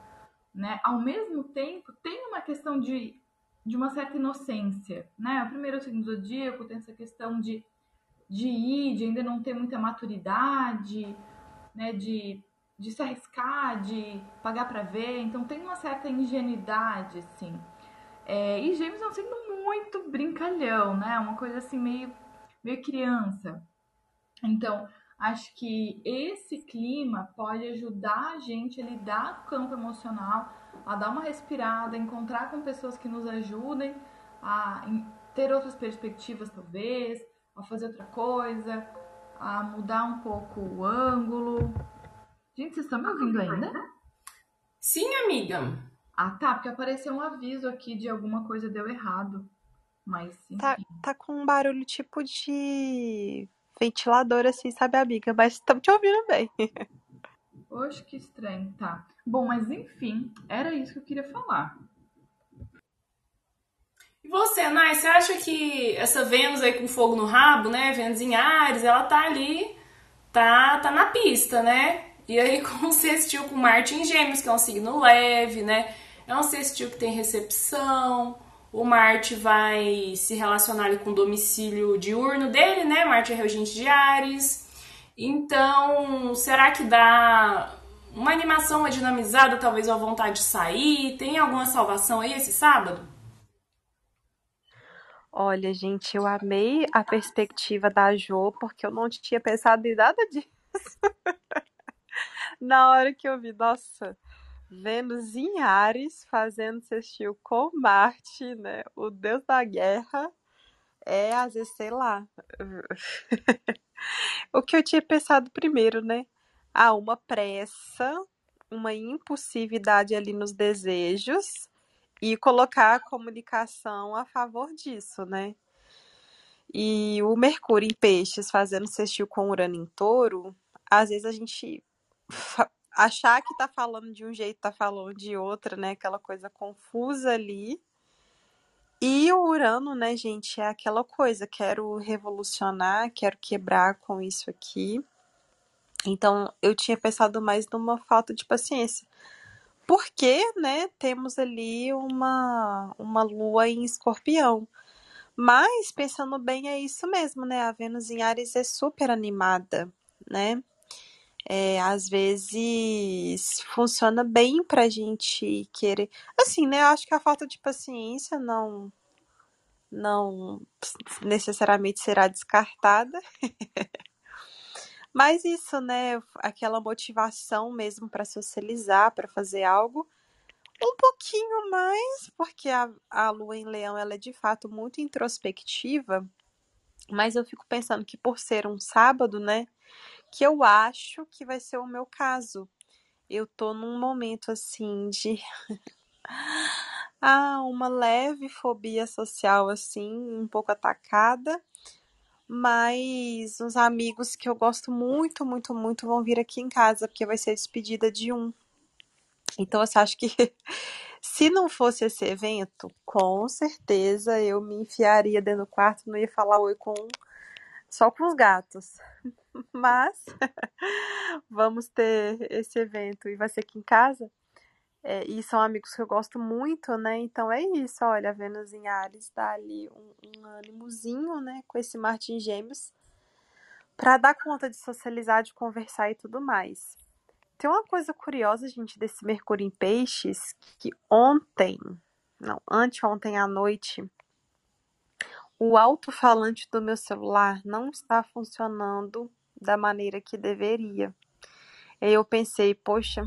né? Ao mesmo tempo, tem uma questão de, de uma certa inocência, né? O primeiro signo zodíaco tem essa questão de, de ir, de ainda não ter muita maturidade, né? De de se arriscar, de pagar para ver. Então tem uma certa ingenuidade, assim. É, e Gêmeos é um signo muito brincalhão, né? Uma coisa assim meio, meio criança. Então, acho que esse clima pode ajudar a gente a lidar com o campo emocional, a dar uma respirada, encontrar com pessoas que nos ajudem a ter outras perspectivas, talvez, a fazer outra coisa, a mudar um pouco o ângulo. Gente, vocês estão me ouvindo ainda? Sim, amiga. Ah, tá, porque apareceu um aviso aqui de alguma coisa deu errado. Mas, tá, enfim. Tá, tá com um barulho tipo de ventilador, assim, sabe, amiga? Mas estamos te ouvindo bem. Oxe, que estranho, tá. Bom, mas enfim, era isso que eu queria falar. E você, Nai, você acha que essa Vênus aí com fogo no rabo, né? Vênus em Ares, ela tá ali, tá, tá na pista, né? E aí, com o sextil com Marte em Gêmeos, que é um signo leve, né? É um sextil que tem recepção. O Marte vai se relacionar com o domicílio diurno dele, né? Marte é regente de Ares. Então, será que dá uma animação, uma dinamizada, talvez uma vontade de sair? Tem alguma salvação aí esse sábado? Olha, gente, eu amei a perspectiva da Jo, porque eu não tinha pensado em nada disso. Na hora que eu vi, nossa, Vênus em Ares fazendo sextil com Marte, né? O deus da guerra é, às vezes, sei lá. o que eu tinha pensado primeiro, né? Ah, uma pressa, uma impulsividade ali nos desejos e colocar a comunicação a favor disso, né? E o Mercúrio em Peixes fazendo sextil com Urano em Touro, às vezes a gente achar que tá falando de um jeito, tá falando de outra, né? Aquela coisa confusa ali. E o Urano, né, gente, é aquela coisa, quero revolucionar, quero quebrar com isso aqui. Então, eu tinha pensado mais numa falta de paciência. Porque, né, temos ali uma, uma lua em escorpião. Mas, pensando bem, é isso mesmo, né? A Vênus em Ares é super animada, né? É, às vezes funciona bem pra gente querer. Assim, né? Eu acho que a falta de paciência não não necessariamente será descartada. Mas isso, né? Aquela motivação mesmo para socializar, para fazer algo um pouquinho mais, porque a, a lua em leão ela é de fato muito introspectiva, mas eu fico pensando que por ser um sábado, né? Que eu acho que vai ser o meu caso. Eu tô num momento assim de ah, uma leve fobia social assim, um pouco atacada, mas os amigos que eu gosto muito, muito, muito vão vir aqui em casa porque vai ser a despedida de um. Então, eu acho que se não fosse esse evento, com certeza eu me enfiaria dentro do quarto, não ia falar oi com só com os gatos. Mas vamos ter esse evento e vai ser aqui em casa. É, e são amigos que eu gosto muito, né? Então é isso, olha, a Vênus em Ares dá ali um, um ânimozinho, né? Com esse Marte em Gêmeos, para dar conta de socializar, de conversar e tudo mais. tem uma coisa curiosa, gente, desse Mercúrio em Peixes, que ontem, não, anteontem à noite, o alto-falante do meu celular não está funcionando da maneira que deveria. Aí eu pensei, poxa,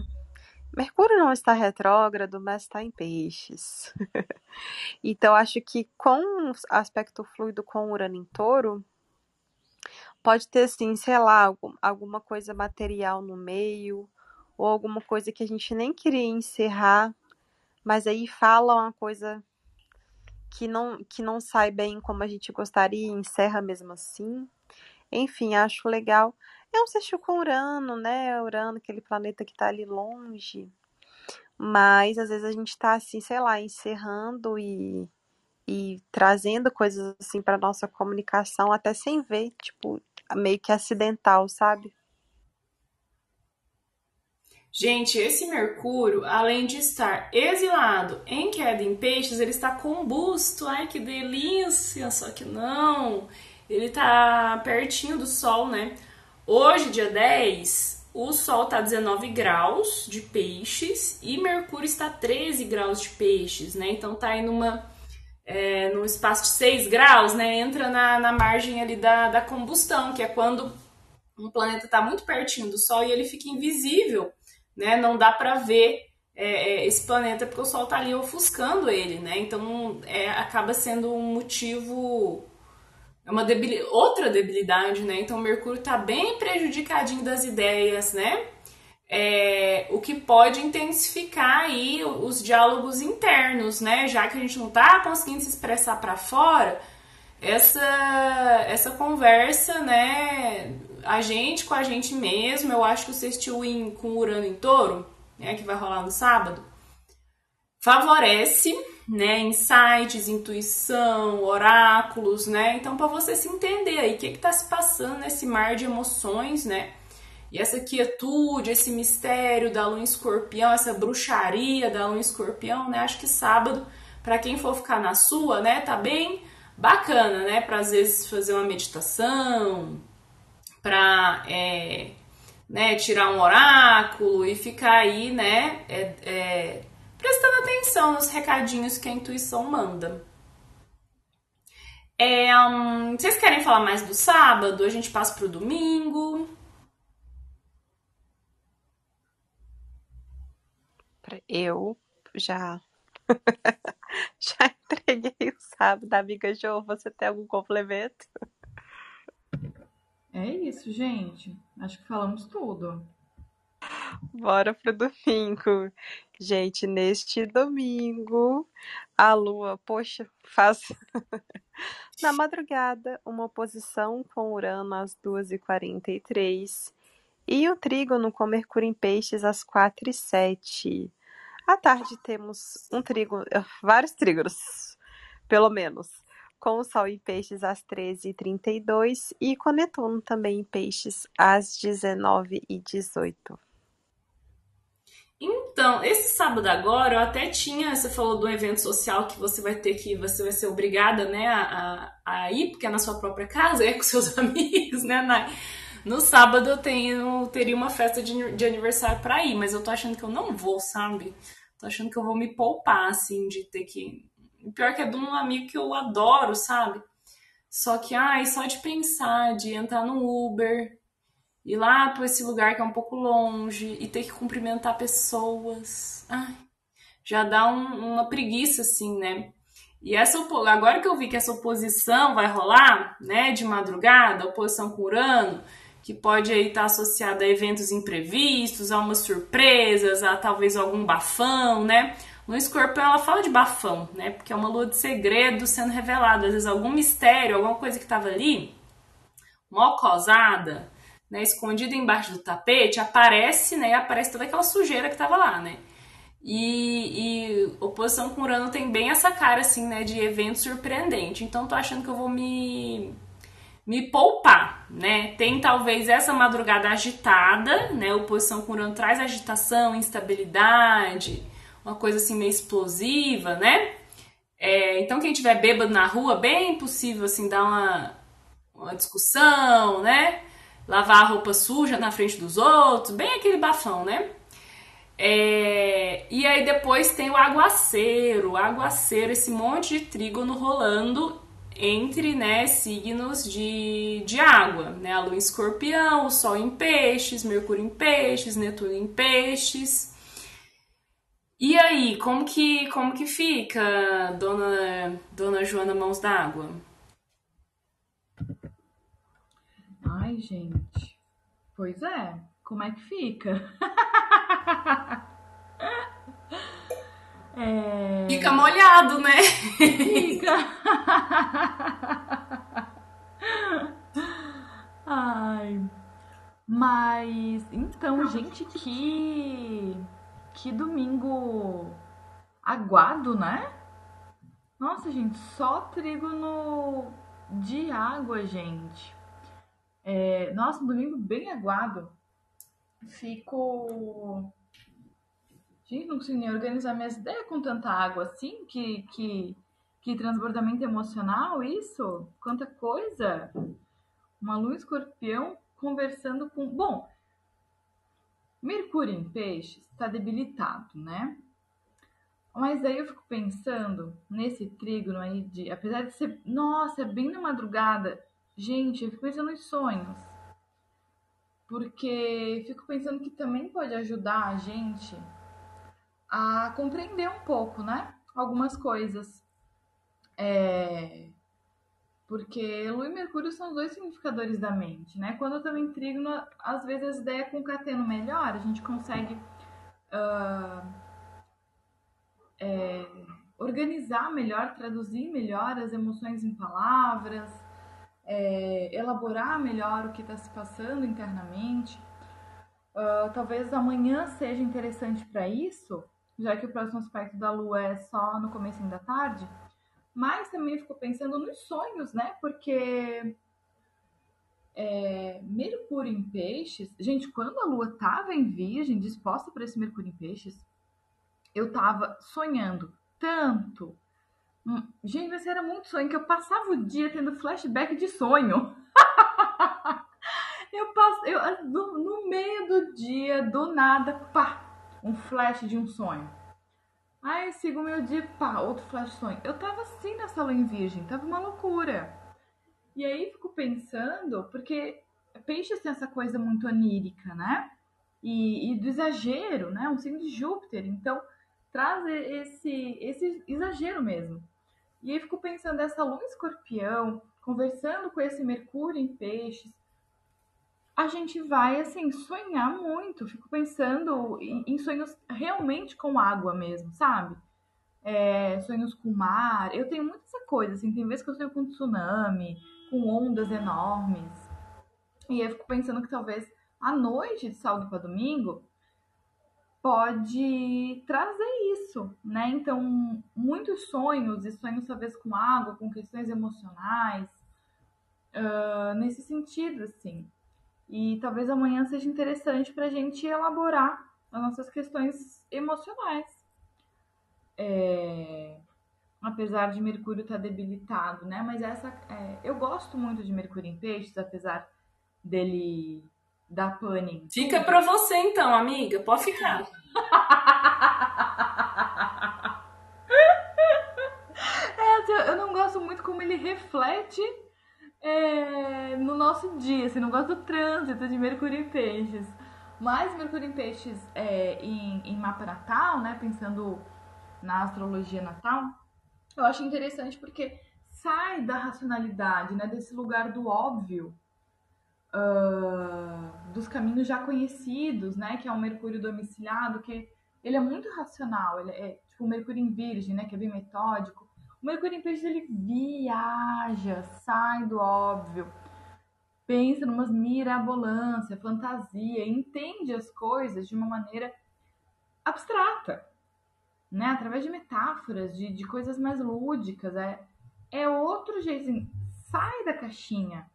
Mercúrio não está retrógrado, mas está em peixes. então, acho que com o aspecto fluido com Urano em touro, pode ter, sim, sei lá, alguma coisa material no meio, ou alguma coisa que a gente nem queria encerrar, mas aí fala uma coisa que não, que não sai bem como a gente gostaria e encerra mesmo assim. Enfim, acho legal. É um sextil com Urano, né? Urano, aquele planeta que está ali longe. Mas às vezes a gente está assim, sei lá, encerrando e, e trazendo coisas assim para nossa comunicação até sem ver, tipo, meio que acidental, sabe? Gente, esse Mercúrio, além de estar exilado em queda em peixes, ele está combusto. Ai, que delícia! Só que não, ele está pertinho do Sol, né? Hoje, dia 10, o Sol está 19 graus de peixes e Mercúrio está 13 graus de peixes, né? Então tá aí numa, é, num espaço de 6 graus, né? Entra na, na margem ali da, da combustão, que é quando um planeta está muito pertinho do Sol e ele fica invisível, né? Não dá para ver é, é, esse planeta porque o Sol está ali ofuscando ele, né? Então é, acaba sendo um motivo é uma debil... outra debilidade, né? Então Mercúrio está bem prejudicadinho das ideias, né? É, o que pode intensificar aí os diálogos internos, né? Já que a gente não está conseguindo se expressar para fora, essa essa conversa, né? A gente com a gente mesmo, eu acho que o sextil com Urano em Touro, né? Que vai rolar no sábado, favorece né, insights, intuição, oráculos, né? Então, para você se entender aí o que está se passando nesse mar de emoções, né? E essa quietude, esse mistério da lua escorpião, essa bruxaria da lua escorpião, né? Acho que sábado, para quem for ficar na sua, né, tá bem bacana, né? Para às vezes fazer uma meditação, para é, né, tirar um oráculo e ficar aí, né? É, é, prestando atenção nos recadinhos que a intuição manda. É, um, vocês querem falar mais do sábado? A gente passa pro domingo. Eu já já entreguei o sábado, amiga Jo. Você tem algum complemento? É isso, gente. Acho que falamos tudo. Bora pro domingo. Gente, neste domingo, a Lua, poxa, faz na madrugada uma oposição com Urano às 2h43 e o trígono com Mercúrio em Peixes às 4h07. À tarde temos um trígono, vários trígonos, pelo menos, com o Sol em Peixes às 13h32 e com Netuno também em Peixes às 19h18. Então, esse sábado agora, eu até tinha, você falou do evento social que você vai ter que, você vai ser obrigada, né, a, a ir, porque é na sua própria casa, é com seus amigos, né, Nai? No sábado eu tenho, teria uma festa de, de aniversário para ir, mas eu tô achando que eu não vou, sabe? Tô achando que eu vou me poupar, assim, de ter que... Pior que é de um amigo que eu adoro, sabe? Só que, ai, só de pensar, de entrar no Uber, ir lá para esse lugar que é um pouco longe e ter que cumprimentar pessoas. Ai, já dá um, uma preguiça, assim, né? E essa agora que eu vi que essa oposição vai rolar, né, de madrugada, oposição com Urano, que pode aí estar associada a eventos imprevistos, a umas surpresas, a talvez algum bafão, né? No escorpião ela fala de bafão, né? Porque é uma lua de segredo sendo revelada, às vezes algum mistério, alguma coisa que estava ali, mal causada, né, escondida embaixo do tapete, aparece, né, aparece toda aquela sujeira que tava lá, né? E, e oposição com Urano tem bem essa cara, assim, né, de evento surpreendente. Então, tô achando que eu vou me, me poupar, né? Tem talvez essa madrugada agitada, né? Oposição com Urano traz agitação, instabilidade, uma coisa assim meio explosiva, né? É, então, quem tiver bêbado na rua, bem possível, assim, dar uma, uma discussão, né? Lavar a roupa suja na frente dos outros, bem aquele bafão, né? É, e aí depois tem o aguaceiro, aguaceiro, esse monte de trígono rolando entre né, signos de, de água, né? A lua em escorpião, o sol em peixes, Mercúrio em peixes, Netuno em peixes. E aí, como que, como que fica, dona, dona Joana Mãos d'Água? Ai, gente. Pois é, como é que fica? É... Fica molhado, né? Fica. Ai. Mas então, gente, que que domingo aguado, né? Nossa, gente, só trigo no de água, gente. É, nossa, um domingo bem aguado. Fico Gente, não consigo nem organizar minhas ideias com tanta água assim, que, que, que transbordamento emocional, isso? Quanta coisa! Uma lua escorpião conversando com. Bom, Mercúrio em peixes está debilitado, né? Mas aí eu fico pensando nesse trígono aí de. Apesar de ser. Nossa, é bem na madrugada. Gente, eu fico pensando nos sonhos. Porque fico pensando que também pode ajudar a gente a compreender um pouco, né? Algumas coisas. É... Porque Lua e Mercúrio são os dois significadores da mente, né? Quando eu tô em trígono, às vezes as ideias concateno melhor, a gente consegue uh, é, organizar melhor, traduzir melhor as emoções em palavras, é, elaborar melhor o que está se passando internamente. Uh, talvez amanhã seja interessante para isso, já que o próximo aspecto da Lua é só no começo da tarde, mas também ficou pensando nos sonhos, né? Porque é, Mercúrio em Peixes, gente, quando a Lua tava em Virgem, disposta para esse Mercúrio em Peixes, eu tava sonhando tanto. Hum, gente, mas era muito sonho que eu passava o dia tendo flashback de sonho. eu passo, eu, no, no meio do dia, do nada, pá, um flash de um sonho. Aí sigo o meu dia, pá, outro flash sonho. Eu tava assim nessa lua em virgem, tava uma loucura. E aí fico pensando, porque peixes tem essa coisa muito onírica, né? E, e, do exagero, né? Um signo de Júpiter, então traz esse, esse exagero mesmo. E aí fico pensando essa lua escorpião, conversando com esse Mercúrio em peixes, a gente vai assim sonhar muito. Fico pensando em, sonhos realmente com água mesmo, sabe? É, sonhos com mar. Eu tenho muita essa coisa, assim, tem vezes que eu sonho com tsunami, com ondas enormes. E eu fico pensando que talvez a noite de sábado para domingo pode trazer isso, né? Então, muitos sonhos, e sonhos talvez com água, com questões emocionais, uh, nesse sentido, assim. E talvez amanhã seja interessante para a gente elaborar as nossas questões emocionais. É... Apesar de Mercúrio estar tá debilitado, né? Mas essa. É... Eu gosto muito de Mercúrio em Peixes, apesar dele dar pane. Fica para você então, amiga. Pode ficar. é, assim, eu não gosto muito como ele reflete é, no nosso dia, assim, não gosto do trânsito de Mercúrio em Peixes. Mas Mercúrio em Peixes é, em, em mapa natal, né, pensando na astrologia natal, eu acho interessante porque sai da racionalidade, né, desse lugar do óbvio, uh, dos caminhos já conhecidos, né, que é o Mercúrio domiciliado, que ele é muito racional, ele é tipo o Mercúrio em Virgem, né, que é bem metódico. O Mercúrio em Peixes ele viaja, sai do óbvio, pensa numas mirabolância, fantasia, entende as coisas de uma maneira abstrata, né? Através de metáforas, de, de coisas mais lúdicas. É, é outro jeito, assim, sai da caixinha.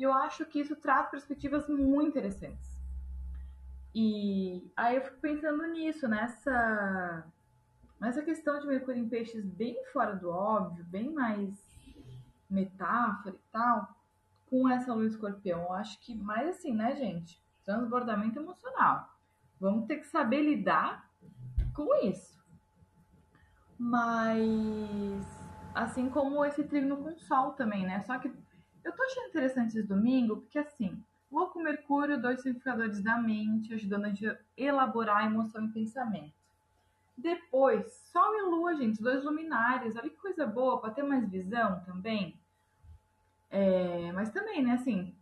E eu acho que isso traz perspectivas muito interessantes. E aí eu fico pensando nisso, nessa mas a questão de Mercúrio em Peixes bem fora do óbvio, bem mais metáfora e tal, com essa lua escorpião? Eu acho que mais assim, né, gente? Transbordamento emocional. Vamos ter que saber lidar com isso. Mas assim como esse trino com sol também, né? Só que eu tô achando interessante esse domingo, porque assim, Lua com Mercúrio, dois significadores da mente, ajudando a elaborar emoção e pensamento. Depois, Sol e Lua, gente, dois luminares, olha que coisa boa, para ter mais visão também. É, mas também, né, assim,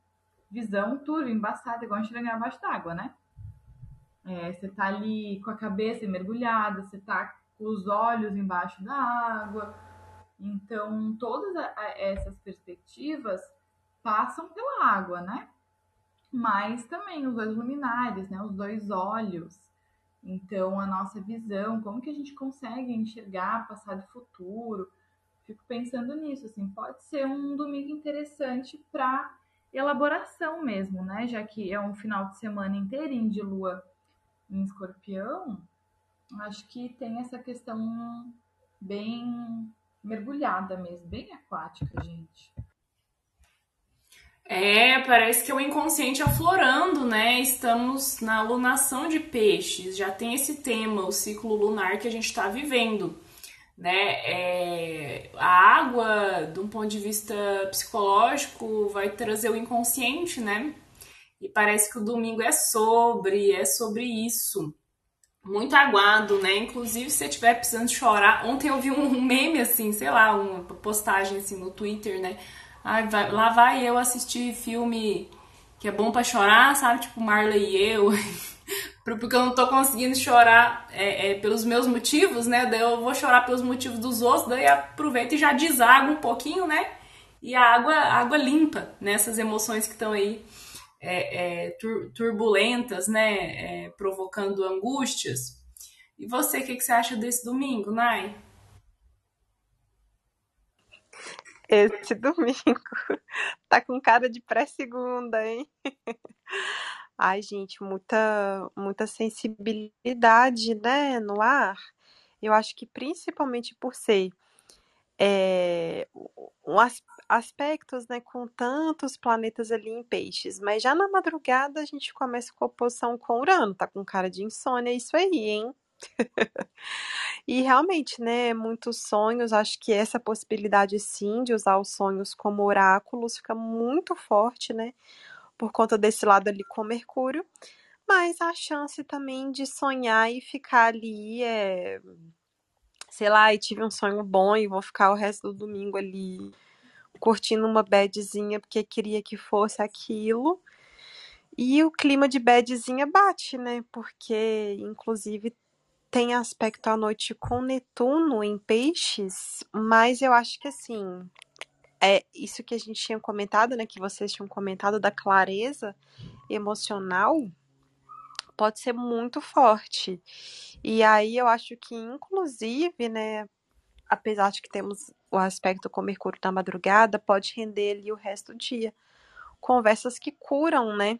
visão turva, embaçada, igual a gente gravar abaixo d'água, né? É, você tá ali com a cabeça mergulhada, você tá com os olhos embaixo da água. Então, todas essas perspectivas passam pela água, né? Mas também os dois luminares, né? Os dois olhos. Então, a nossa visão, como que a gente consegue enxergar passado e futuro? Fico pensando nisso, assim, pode ser um domingo interessante para elaboração mesmo, né? Já que é um final de semana inteirinho de lua em escorpião, acho que tem essa questão bem mergulhada mesmo, bem aquática, gente. É, parece que é o inconsciente aflorando, né? Estamos na lunação de peixes, já tem esse tema, o ciclo lunar que a gente está vivendo, né? É, a água, de um ponto de vista psicológico, vai trazer o inconsciente, né? E parece que o domingo é sobre, é sobre isso. Muito aguado, né? Inclusive, se você estiver precisando chorar. Ontem eu vi um meme assim, sei lá, uma postagem assim no Twitter, né? Ai, vai, lá vai eu assistir filme que é bom para chorar, sabe? Tipo Marley e eu. Porque eu não tô conseguindo chorar é, é, pelos meus motivos, né? Daí eu vou chorar pelos motivos dos outros, daí aproveito e já desago um pouquinho, né? E a água, a água limpa nessas né? emoções que estão aí é, é, tur turbulentas, né? É, provocando angústias. E você, o que, que você acha desse domingo, Nai? Esse domingo tá com cara de pré-segunda, hein? Ai, gente, muita, muita sensibilidade, né, no ar. Eu acho que principalmente por ser é, um as, aspectos, né, com tantos planetas ali em peixes. Mas já na madrugada a gente começa com a oposição com Urano, tá com cara de insônia, isso aí, hein? E realmente, né, muitos sonhos, acho que essa possibilidade sim de usar os sonhos como oráculos fica muito forte, né, por conta desse lado ali com Mercúrio, mas a chance também de sonhar e ficar ali é sei lá, e tive um sonho bom e vou ficar o resto do domingo ali curtindo uma badzinha porque queria que fosse aquilo. E o clima de badzinha bate, né? Porque, inclusive, tem aspecto à noite com Netuno em peixes, mas eu acho que assim, é isso que a gente tinha comentado, né, que vocês tinham comentado da clareza emocional, pode ser muito forte. E aí eu acho que inclusive, né, apesar de que temos o aspecto com Mercúrio na madrugada, pode render ali o resto do dia. Conversas que curam, né?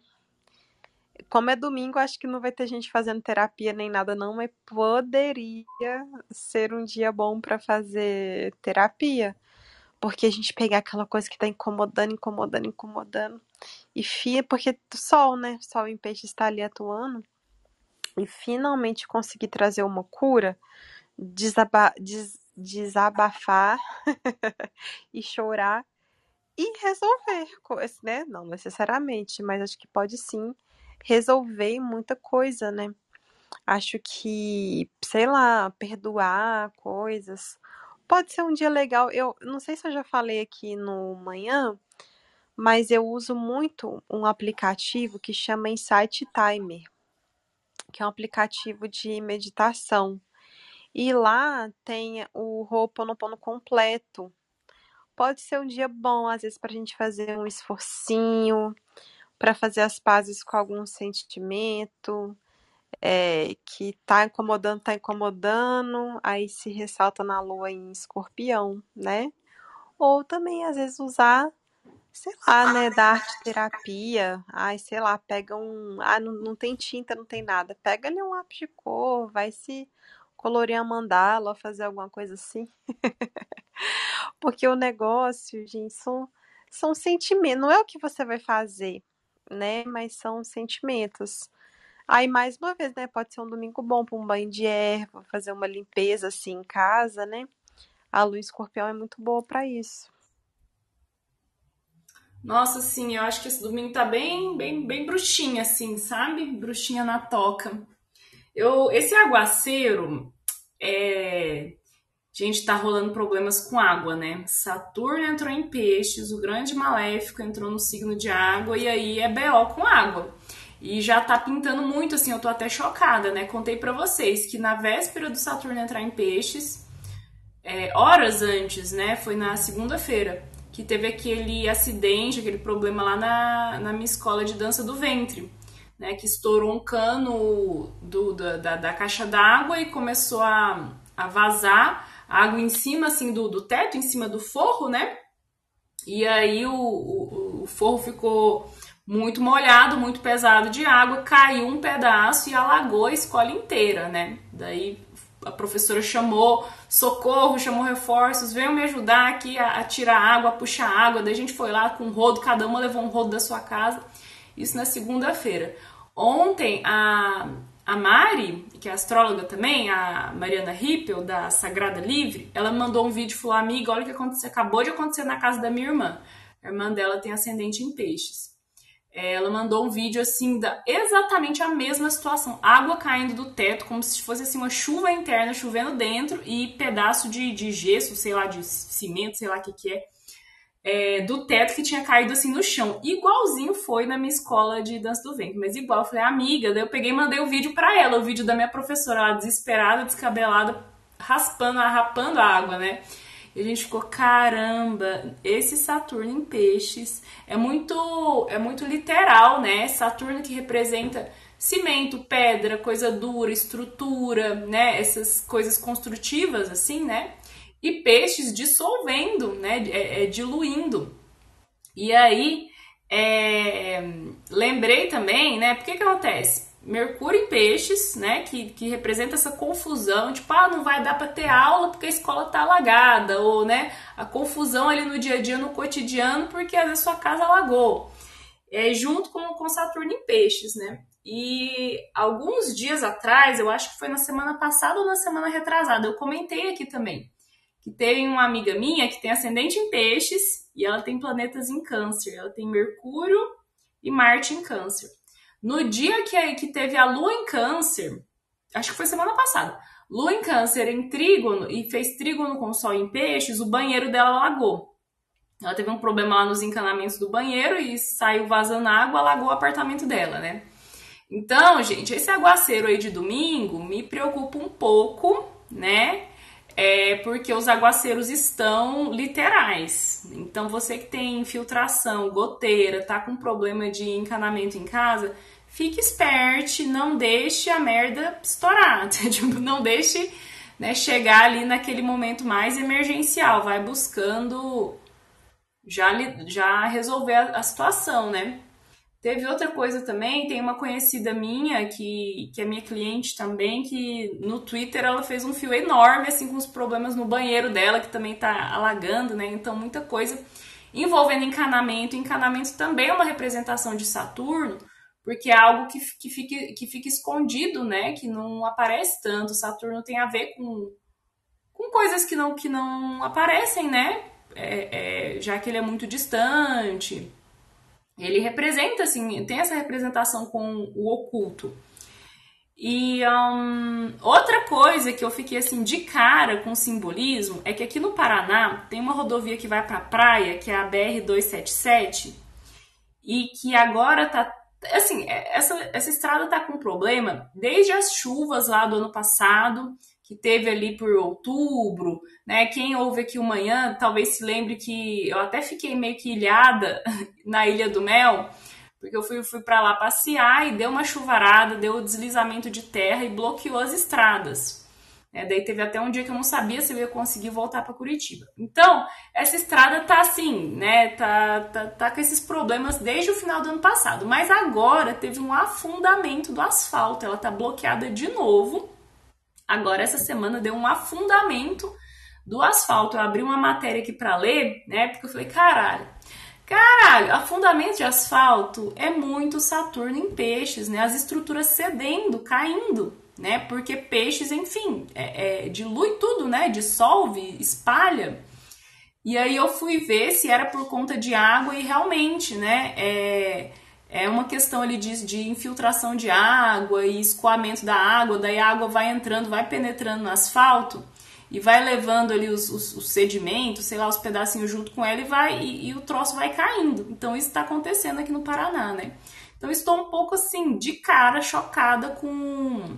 como é domingo, acho que não vai ter gente fazendo terapia nem nada, não, mas poderia ser um dia bom para fazer terapia. Porque a gente pegar aquela coisa que tá incomodando, incomodando, incomodando. E fia, porque sol, né? Sol em peixe está ali atuando. E finalmente conseguir trazer uma cura, desaba des desabafar e chorar e resolver, né? Não necessariamente, mas acho que pode sim resolver muita coisa, né? Acho que, sei lá, perdoar coisas. Pode ser um dia legal. Eu não sei se eu já falei aqui no manhã, mas eu uso muito um aplicativo que chama Insight Timer, que é um aplicativo de meditação. E lá tem o Ho'oponopono completo. Pode ser um dia bom, às vezes, para a gente fazer um esforcinho, para fazer as pazes com algum sentimento é, que tá incomodando, tá incomodando, aí se ressalta na lua em escorpião, né? Ou também, às vezes, usar, sei lá, né, da arte terapia, ai, sei lá, pega um, ah, não, não tem tinta, não tem nada, pega ali um lápis de cor, vai se colorir a mandala, fazer alguma coisa assim. Porque o negócio, gente, são são sentimentos, não é o que você vai fazer, né? Mas são sentimentos. Aí, mais uma vez, né? Pode ser um domingo bom para um banho de erva, fazer uma limpeza assim em casa, né? A lua escorpião é muito boa para isso. Nossa, sim, eu acho que esse domingo tá bem, bem, bem bruxinha, assim, sabe? Bruxinha na toca. Eu, esse aguaceiro, é, gente, tá rolando problemas com água, né? Saturno entrou em peixes, o grande maléfico entrou no signo de água e aí é BO com água. E já tá pintando muito, assim, eu tô até chocada, né? Contei para vocês que na véspera do Saturno entrar em peixes, é, horas antes, né? Foi na segunda-feira, que teve aquele acidente, aquele problema lá na, na minha escola de dança do ventre. Né, que estourou um cano do, da, da caixa d'água e começou a, a vazar água em cima assim do, do teto, em cima do forro, né? E aí o, o, o forro ficou muito molhado, muito pesado de água, caiu um pedaço e alagou a escola inteira, né? Daí a professora chamou socorro, chamou reforços, veio me ajudar aqui a, a tirar água, a puxar água. Daí a gente foi lá com um rodo, cada uma levou um rodo da sua casa. Isso na segunda-feira. Ontem a, a Mari, que é astróloga também, a Mariana Rippel, da Sagrada Livre, ela mandou um vídeo e falou: Amiga, olha o que aconteceu, acabou de acontecer na casa da minha irmã. A irmã dela tem ascendente em peixes. É, ela mandou um vídeo assim da exatamente a mesma situação, água caindo do teto, como se fosse assim uma chuva interna chovendo dentro e pedaço de, de gesso, sei lá, de cimento, sei lá o que, que é é, do teto que tinha caído assim no chão. Igualzinho foi na minha escola de dança do ventre, mas igual. Eu falei, amiga, daí eu peguei e mandei o vídeo para ela, o vídeo da minha professora, ela desesperada, descabelada, raspando, arrapando a água, né? E a gente ficou, caramba, esse Saturno em peixes é muito, é muito literal, né? Saturno que representa cimento, pedra, coisa dura, estrutura, né? Essas coisas construtivas, assim, né? E peixes dissolvendo, né, é, é, diluindo. E aí, é, lembrei também, né, porque que acontece? Mercúrio em peixes, né, que, que representa essa confusão, tipo, ah, não vai dar para ter aula porque a escola tá alagada, ou, né, a confusão ali no dia a dia, no cotidiano, porque às vezes sua casa alagou. É, junto com, com Saturno em peixes, né? E alguns dias atrás, eu acho que foi na semana passada ou na semana retrasada, eu comentei aqui também que tem uma amiga minha que tem ascendente em peixes e ela tem planetas em câncer. Ela tem Mercúrio e Marte em câncer. No dia que, que teve a Lua em câncer, acho que foi semana passada, Lua em câncer em trígono e fez trígono com Sol em peixes, o banheiro dela alagou. Ela teve um problema lá nos encanamentos do banheiro e saiu vazando água, alagou o apartamento dela, né? Então, gente, esse aguaceiro aí de domingo me preocupa um pouco, né? É porque os aguaceiros estão literais. Então, você que tem infiltração, goteira, tá com problema de encanamento em casa, fique esperte, não deixe a merda estourar, tipo, não deixe né, chegar ali naquele momento mais emergencial, vai buscando já, já resolver a, a situação, né? Teve outra coisa também, tem uma conhecida minha, que, que é minha cliente também, que no Twitter ela fez um fio enorme, assim, com os problemas no banheiro dela, que também tá alagando, né? Então, muita coisa envolvendo encanamento. Encanamento também é uma representação de Saturno, porque é algo que, que, fica, que fica escondido, né? Que não aparece tanto. Saturno tem a ver com, com coisas que não, que não aparecem, né? É, é, já que ele é muito distante ele representa, assim, tem essa representação com o oculto. E um, outra coisa que eu fiquei assim de cara com simbolismo é que aqui no Paraná tem uma rodovia que vai para a praia, que é a BR 277, e que agora tá assim, essa, essa estrada tá com problema desde as chuvas lá do ano passado que teve ali por outubro, né? Quem ouve aqui o manhã talvez se lembre que eu até fiquei meio que ilhada na Ilha do Mel, porque eu fui, fui para lá passear e deu uma chuvarada, deu deslizamento de terra e bloqueou as estradas. É, daí teve até um dia que eu não sabia se eu ia conseguir voltar para Curitiba. Então, essa estrada tá assim, né? Tá, tá, tá com esses problemas desde o final do ano passado. Mas agora teve um afundamento do asfalto. Ela tá bloqueada de novo. Agora, essa semana deu um afundamento do asfalto. Eu abri uma matéria aqui para ler, né? Porque eu falei, caralho, Caralho, afundamento de asfalto é muito Saturno em peixes, né? As estruturas cedendo, caindo, né? Porque peixes, enfim, é, é, dilui tudo, né? Dissolve, espalha. E aí eu fui ver se era por conta de água e realmente, né? É, é uma questão ali de, de infiltração de água e escoamento da água, daí a água vai entrando, vai penetrando no asfalto e vai levando ali os, os, os, sedimentos, sei lá, os pedacinhos junto com ela e vai e, e o troço vai caindo. Então isso está acontecendo aqui no Paraná, né? Então estou um pouco assim de cara chocada com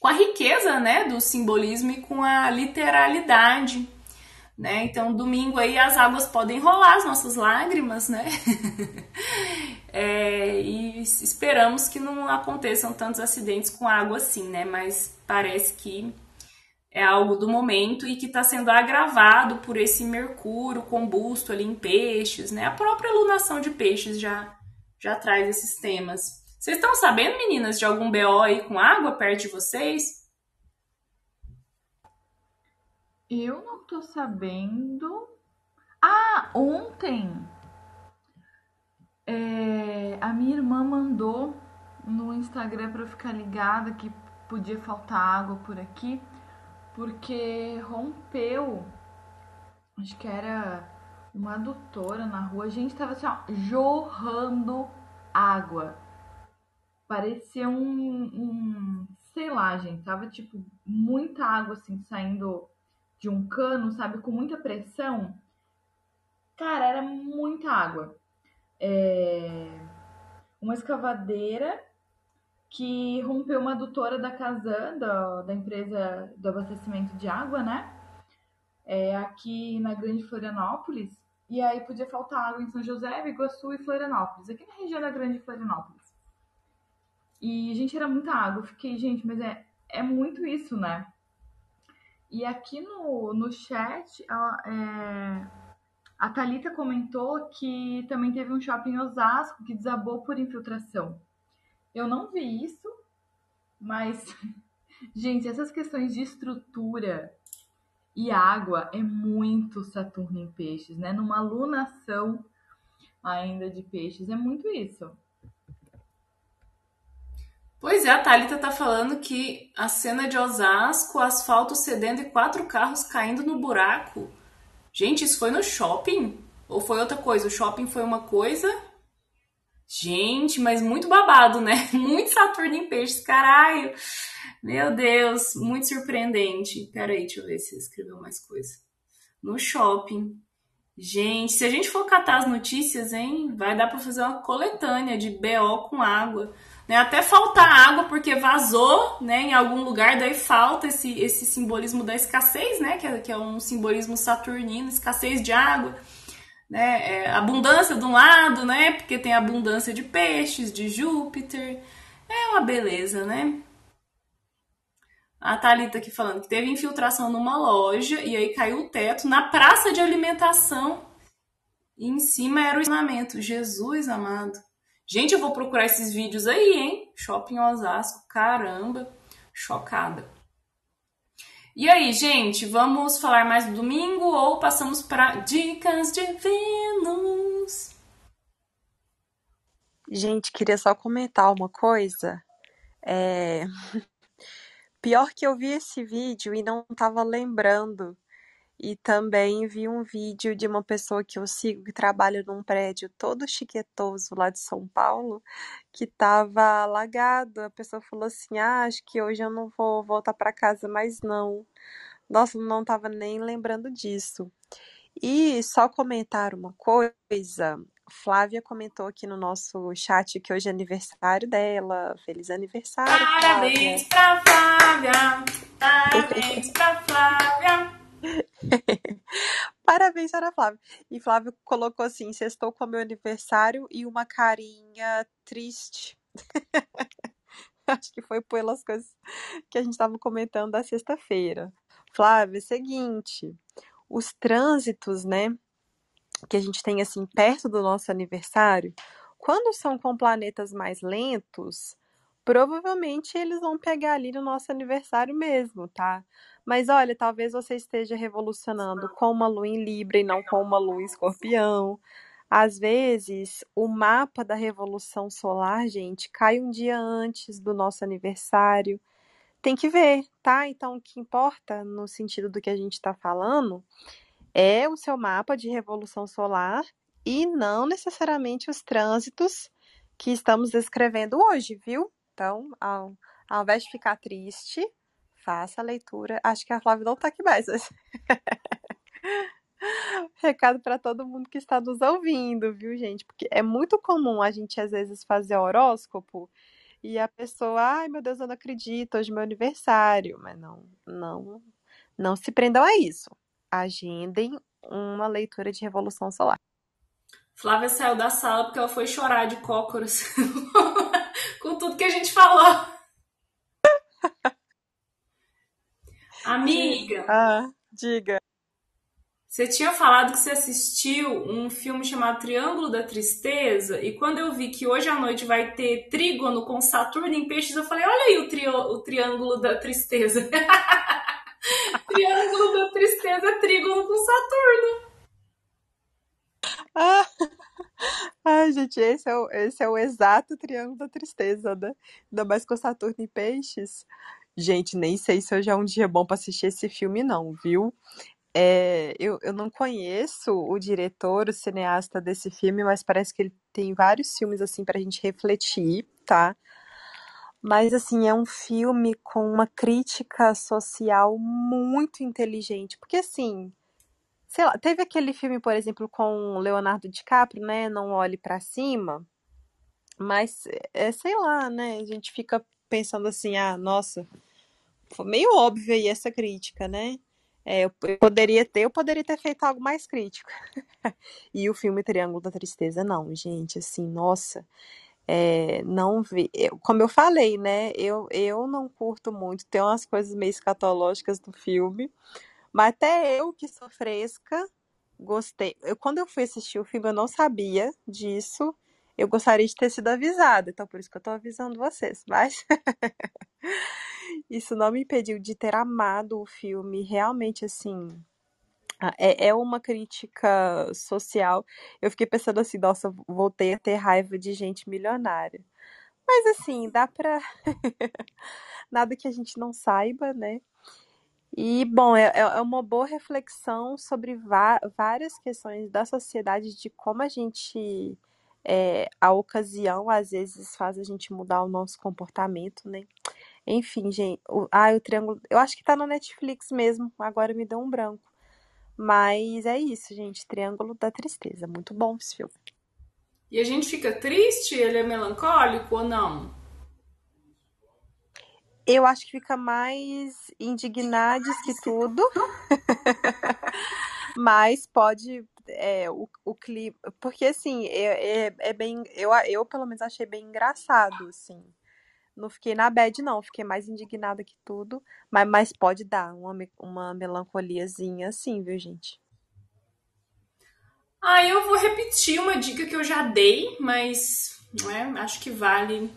com a riqueza, né, do simbolismo e com a literalidade, né? Então domingo aí as águas podem rolar as nossas lágrimas, né? é, e esperamos que não aconteçam tantos acidentes com água assim, né? Mas parece que é algo do momento e que está sendo agravado por esse mercúrio combusto ali em peixes, né? A própria lunação de peixes já, já traz esses temas. Vocês estão sabendo, meninas, de algum BO aí com água perto de vocês? Eu não tô sabendo. Ah, ontem é, a minha irmã mandou no Instagram para eu ficar ligada que podia faltar água por aqui porque rompeu, acho que era uma adutora na rua, a gente tava assim, ó, jorrando água. Parecia um, um, sei lá, gente, tava tipo muita água assim saindo de um cano, sabe, com muita pressão. Cara, era muita água. É... Uma escavadeira que rompeu uma adutora da Casan, da, da empresa do abastecimento de água, né? É, aqui na Grande Florianópolis. E aí podia faltar água em São José, Iguaçu e Florianópolis, aqui na região da Grande Florianópolis. E, gente, era muita água. Eu fiquei, gente, mas é, é muito isso, né? E aqui no, no chat, a, é, a Thalita comentou que também teve um shopping em Osasco que desabou por infiltração. Eu não vi isso, mas, gente, essas questões de estrutura e água é muito Saturno em peixes, né? Numa lunação ainda de peixes, é muito isso. Pois é, a Thalita tá falando que a cena de Osasco, asfalto cedendo e quatro carros caindo no buraco. Gente, isso foi no shopping? Ou foi outra coisa? O shopping foi uma coisa Gente, mas muito babado, né? Muito Saturno em peixes, caralho. Meu Deus, muito surpreendente. Peraí, deixa eu ver se escreveu mais coisa. No shopping. Gente, se a gente for catar as notícias, hein, vai dar para fazer uma coletânea de BO com água. Né? Até faltar água porque vazou né, em algum lugar, daí falta esse, esse simbolismo da escassez, né? Que é, que é um simbolismo saturnino, escassez de água né? É, abundância de um lado, né? Porque tem abundância de peixes, de Júpiter. É uma beleza, né? A Thalita aqui falando que teve infiltração numa loja e aí caiu o teto na praça de alimentação. E em cima era o ensinamento. Jesus amado. Gente, eu vou procurar esses vídeos aí, hein? Shopping Osasco, caramba. Chocada. E aí, gente, vamos falar mais do domingo ou passamos para dicas de Vênus? Gente, queria só comentar uma coisa. É... Pior que eu vi esse vídeo e não estava lembrando. E também vi um vídeo de uma pessoa que eu sigo que trabalha num prédio todo chiquetoso lá de São Paulo, que estava alagado. A pessoa falou assim: "Ah, acho que hoje eu não vou voltar para casa mais não". Nossa, não estava nem lembrando disso. E só comentar uma coisa, Flávia comentou aqui no nosso chat que hoje é aniversário dela. Feliz aniversário, Parabéns pra Flávia! Parabéns pra Flávia! Parabéns para a Flávia. E Flávio colocou assim: sextou com meu aniversário e uma carinha triste. Acho que foi pelas coisas que a gente estava comentando da sexta-feira. Flávia, é seguinte, os trânsitos, né, que a gente tem assim perto do nosso aniversário, quando são com planetas mais lentos, provavelmente eles vão pegar ali no nosso aniversário mesmo, tá? Mas olha, talvez você esteja revolucionando com uma lua em Libra e não com uma lua em Escorpião. Às vezes, o mapa da Revolução Solar, gente, cai um dia antes do nosso aniversário. Tem que ver, tá? Então, o que importa no sentido do que a gente está falando é o seu mapa de Revolução Solar e não necessariamente os trânsitos que estamos descrevendo hoje, viu? Então, ao, ao invés de ficar triste, faça a leitura. Acho que a Flávia não tá aqui mais. Recado para todo mundo que está nos ouvindo, viu, gente? Porque é muito comum a gente às vezes fazer horóscopo e a pessoa, ai meu Deus, eu não acredito, hoje é meu aniversário. Mas não, não, não se prendam a isso. Agendem uma leitura de Revolução Solar. Flávia saiu da sala porque ela foi chorar de cócoras com tudo que a gente falou. Amiga. Ah, diga. Você tinha falado que você assistiu um filme chamado Triângulo da Tristeza, e quando eu vi que hoje à noite vai ter trígono com Saturno em peixes, eu falei: olha aí o, tri o Triângulo da Tristeza. triângulo da Tristeza, trígono com Saturno. Ah, ai, gente, esse é, o, esse é o exato triângulo da tristeza, né? Ainda mais com Saturno em peixes. Gente, nem sei se hoje é um dia bom para assistir esse filme, não, viu? É, eu, eu não conheço o diretor, o cineasta desse filme, mas parece que ele tem vários filmes assim pra gente refletir, tá? Mas assim, é um filme com uma crítica social muito inteligente, porque assim, sei lá, teve aquele filme, por exemplo, com Leonardo DiCaprio, né? Não olhe para cima, mas é, sei lá, né? A gente fica pensando assim, ah, nossa, foi meio óbvio aí essa crítica, né? É, eu poderia ter, eu poderia ter feito algo mais crítico. e o filme Triângulo da Tristeza, não, gente, assim, nossa, é, não vi. Eu, como eu falei, né? Eu, eu não curto muito, tem umas coisas meio escatológicas do filme, mas até eu que sou fresca, gostei. Eu, quando eu fui assistir o filme, eu não sabia disso. Eu gostaria de ter sido avisada, então por isso que eu tô avisando vocês. Mas isso não me impediu de ter amado o filme. Realmente, assim, é, é uma crítica social. Eu fiquei pensando assim, nossa, voltei a ter raiva de gente milionária. Mas assim, dá pra. Nada que a gente não saiba, né? E, bom, é, é, é uma boa reflexão sobre várias questões da sociedade, de como a gente é, a ocasião às vezes faz a gente mudar o nosso comportamento, né? Enfim, gente, o, ah, o Triângulo, eu acho que tá na Netflix mesmo, agora me deu um branco. Mas é isso, gente, Triângulo da Tristeza, muito bom esse filme. E a gente fica triste, ele é melancólico ou não? Eu acho que fica mais indignades que tudo. Mas pode é, o, o clipe. Porque, assim, é, é, é, bem. Eu, eu, pelo menos, achei bem engraçado, assim. Não fiquei na bad, não. Fiquei mais indignada que tudo. Mas, mas pode dar uma, uma melancoliazinha, assim, viu, gente? Ah, eu vou repetir uma dica que eu já dei, mas é, acho que vale.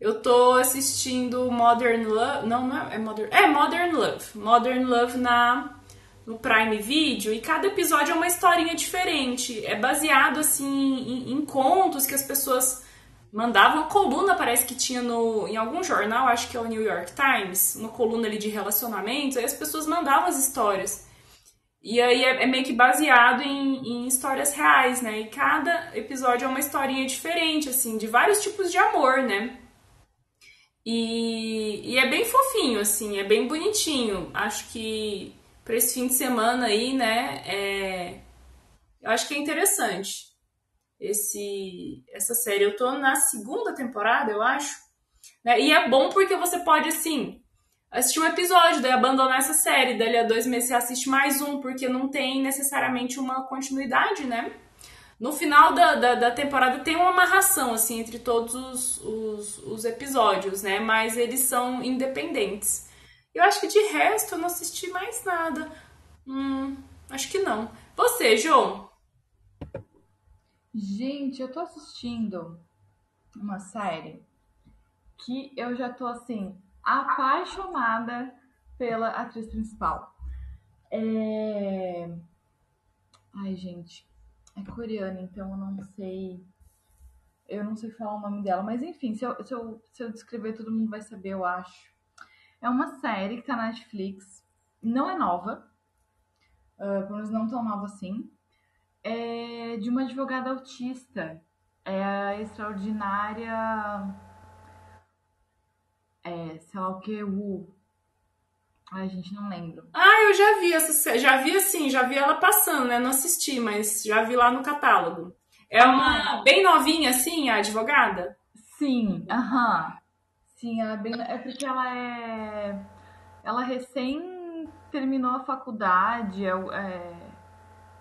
Eu tô assistindo Modern Love. Não, não é, é Modern. É Modern Love. Modern Love na no Prime Video e cada episódio é uma historinha diferente. É baseado assim em, em contos que as pessoas mandavam. Uma coluna parece que tinha no, em algum jornal, acho que é o New York Times, uma coluna ali de relacionamentos. Aí as pessoas mandavam as histórias. E aí é, é meio que baseado em, em, histórias reais, né? E cada episódio é uma historinha diferente, assim, de vários tipos de amor, né? E, e é bem fofinho, assim, é bem bonitinho. Acho que para esse fim de semana aí, né? É, eu acho que é interessante esse essa série. Eu tô na segunda temporada, eu acho. Né? E é bom porque você pode, assim, assistir um episódio, daí abandonar essa série, dali a dois meses você assiste mais um, porque não tem necessariamente uma continuidade, né? No final da, da, da temporada tem uma amarração, assim, entre todos os, os, os episódios, né? Mas eles são independentes. Eu acho que de resto eu não assisti mais nada. Hum, acho que não. Você, João? Gente, eu tô assistindo uma série que eu já tô assim apaixonada pela atriz principal. É... Ai, gente, é coreana, então eu não sei. Eu não sei falar o nome dela, mas enfim, se eu, se eu, se eu descrever, todo mundo vai saber, eu acho. É uma série que tá na Netflix, não é nova, uh, pelo menos não tão nova assim. É de uma advogada autista. É a extraordinária. É, sei lá o que, o. Ai, gente, não lembro. Ah, eu já vi essa série. Já vi assim, já vi ela passando, né? Não assisti, mas já vi lá no catálogo. É uma ah. bem novinha, assim, a advogada? Sim, aham. Sim, ela é bem. É porque ela é. Ela recém terminou a faculdade, é, é,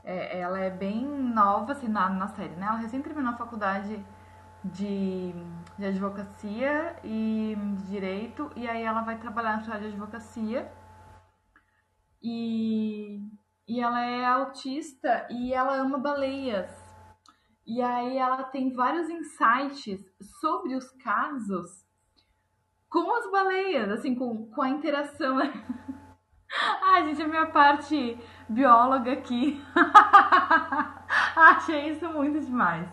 é, ela é bem nova, assim, na, na série, né? Ela recém terminou a faculdade de, de advocacia e de direito, e aí ela vai trabalhar na área de advocacia e, e ela é autista e ela ama baleias. E aí ela tem vários insights sobre os casos com as baleias, assim, com, com a interação. Ai, gente, a minha parte bióloga aqui. Achei isso muito demais.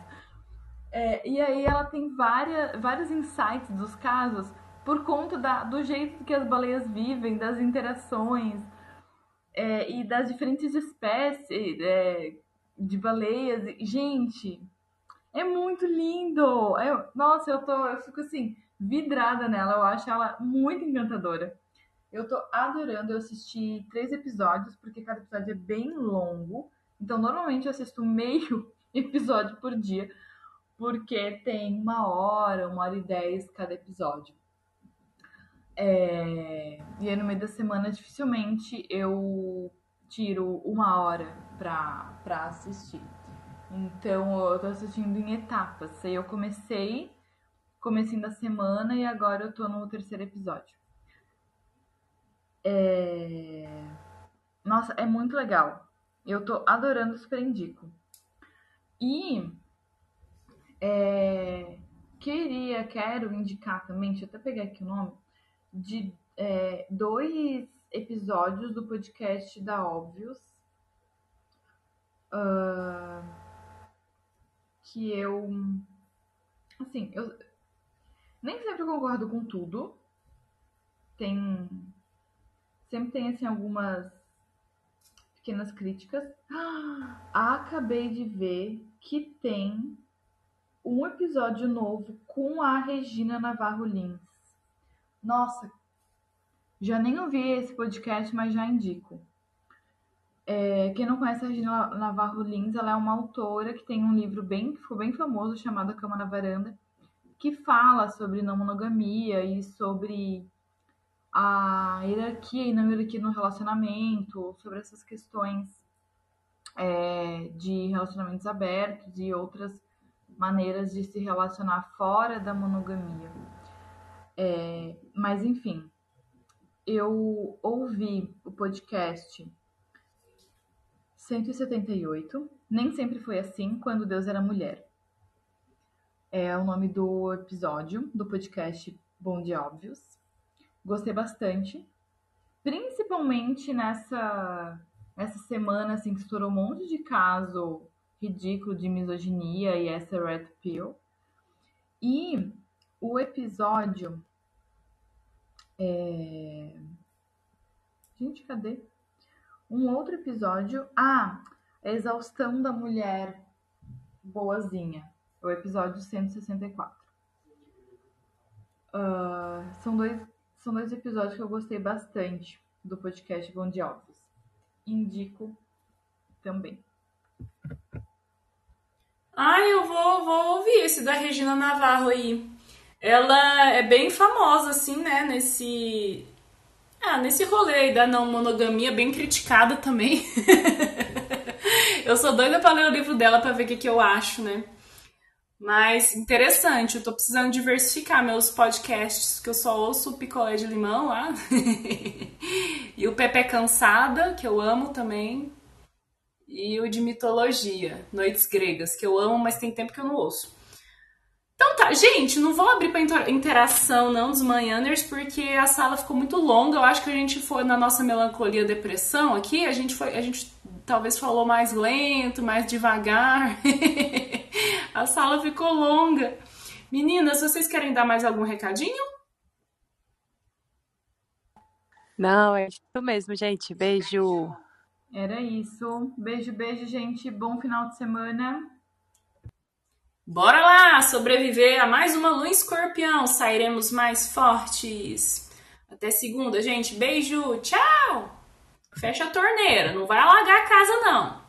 É, e aí ela tem várias, vários insights dos casos por conta da, do jeito que as baleias vivem, das interações é, e das diferentes espécies é, de baleias. Gente, é muito lindo! Eu, nossa, eu, tô, eu fico assim, vidrada nela. Eu acho ela muito encantadora. Eu tô adorando. Eu assisti três episódios, porque cada episódio é bem longo. Então, normalmente eu assisto meio episódio por dia, porque tem uma hora, uma hora e dez cada episódio. É... E aí no meio da semana dificilmente eu tiro uma hora pra, pra assistir. Então eu tô assistindo em etapas. Aí eu comecei comecinho da semana e agora eu tô no terceiro episódio. É... Nossa, é muito legal. Eu tô adorando, super indico. E é... queria, quero indicar também, deixa eu até pegar aqui o nome, de é, dois episódios do podcast da Óbvios. Uh, que eu. Assim, eu nem sempre concordo com tudo. Tem. Sempre tem, assim, algumas pequenas críticas. Ah, acabei de ver que tem um episódio novo com a Regina Navarro Lins. Nossa, já nem ouvi esse podcast, mas já indico. É, quem não conhece a Regina Navarro Lins, ela é uma autora que tem um livro bem, ficou bem famoso chamado A Cama na Varanda, que fala sobre não monogamia e sobre a hierarquia e não hierarquia no relacionamento, sobre essas questões é, de relacionamentos abertos e outras maneiras de se relacionar fora da monogamia. É, mas enfim, eu ouvi o podcast 178. Nem sempre foi assim quando Deus era mulher. É o nome do episódio do podcast Bom de Óbvios. Gostei bastante. Principalmente nessa, nessa semana assim, que estourou um monte de caso ridículo de misoginia e essa red pill. E o episódio é... Gente, cadê? Um outro episódio. Ah, a exaustão da mulher boazinha. O episódio 164. Uh, são, dois, são dois episódios que eu gostei bastante do podcast Bom de Óbvios. Indico também. Ah, eu vou, vou ouvir esse da Regina Navarro aí. Ela é bem famosa, assim, né? Nesse. Ah, nesse rolê aí da não monogamia, bem criticada também. eu sou doida pra ler o livro dela pra ver o que, que eu acho, né? Mas interessante, eu tô precisando diversificar meus podcasts, que eu só ouço o picolé de limão lá. e o Pepe Cansada, que eu amo também. E o de mitologia, Noites Gregas, que eu amo, mas tem tempo que eu não ouço. Então tá, gente, não vou abrir para interação não dos manhãers, porque a sala ficou muito longa. Eu acho que a gente foi na nossa melancolia depressão aqui, a gente foi, a gente talvez falou mais lento, mais devagar. a sala ficou longa. Meninas, vocês querem dar mais algum recadinho? Não, é isso mesmo, gente. Beijo. Era isso. Beijo, beijo, gente. Bom final de semana. Bora lá sobreviver a mais uma lua escorpião. Sairemos mais fortes. Até segunda, gente. Beijo. Tchau. Fecha a torneira. Não vai alagar a casa, não.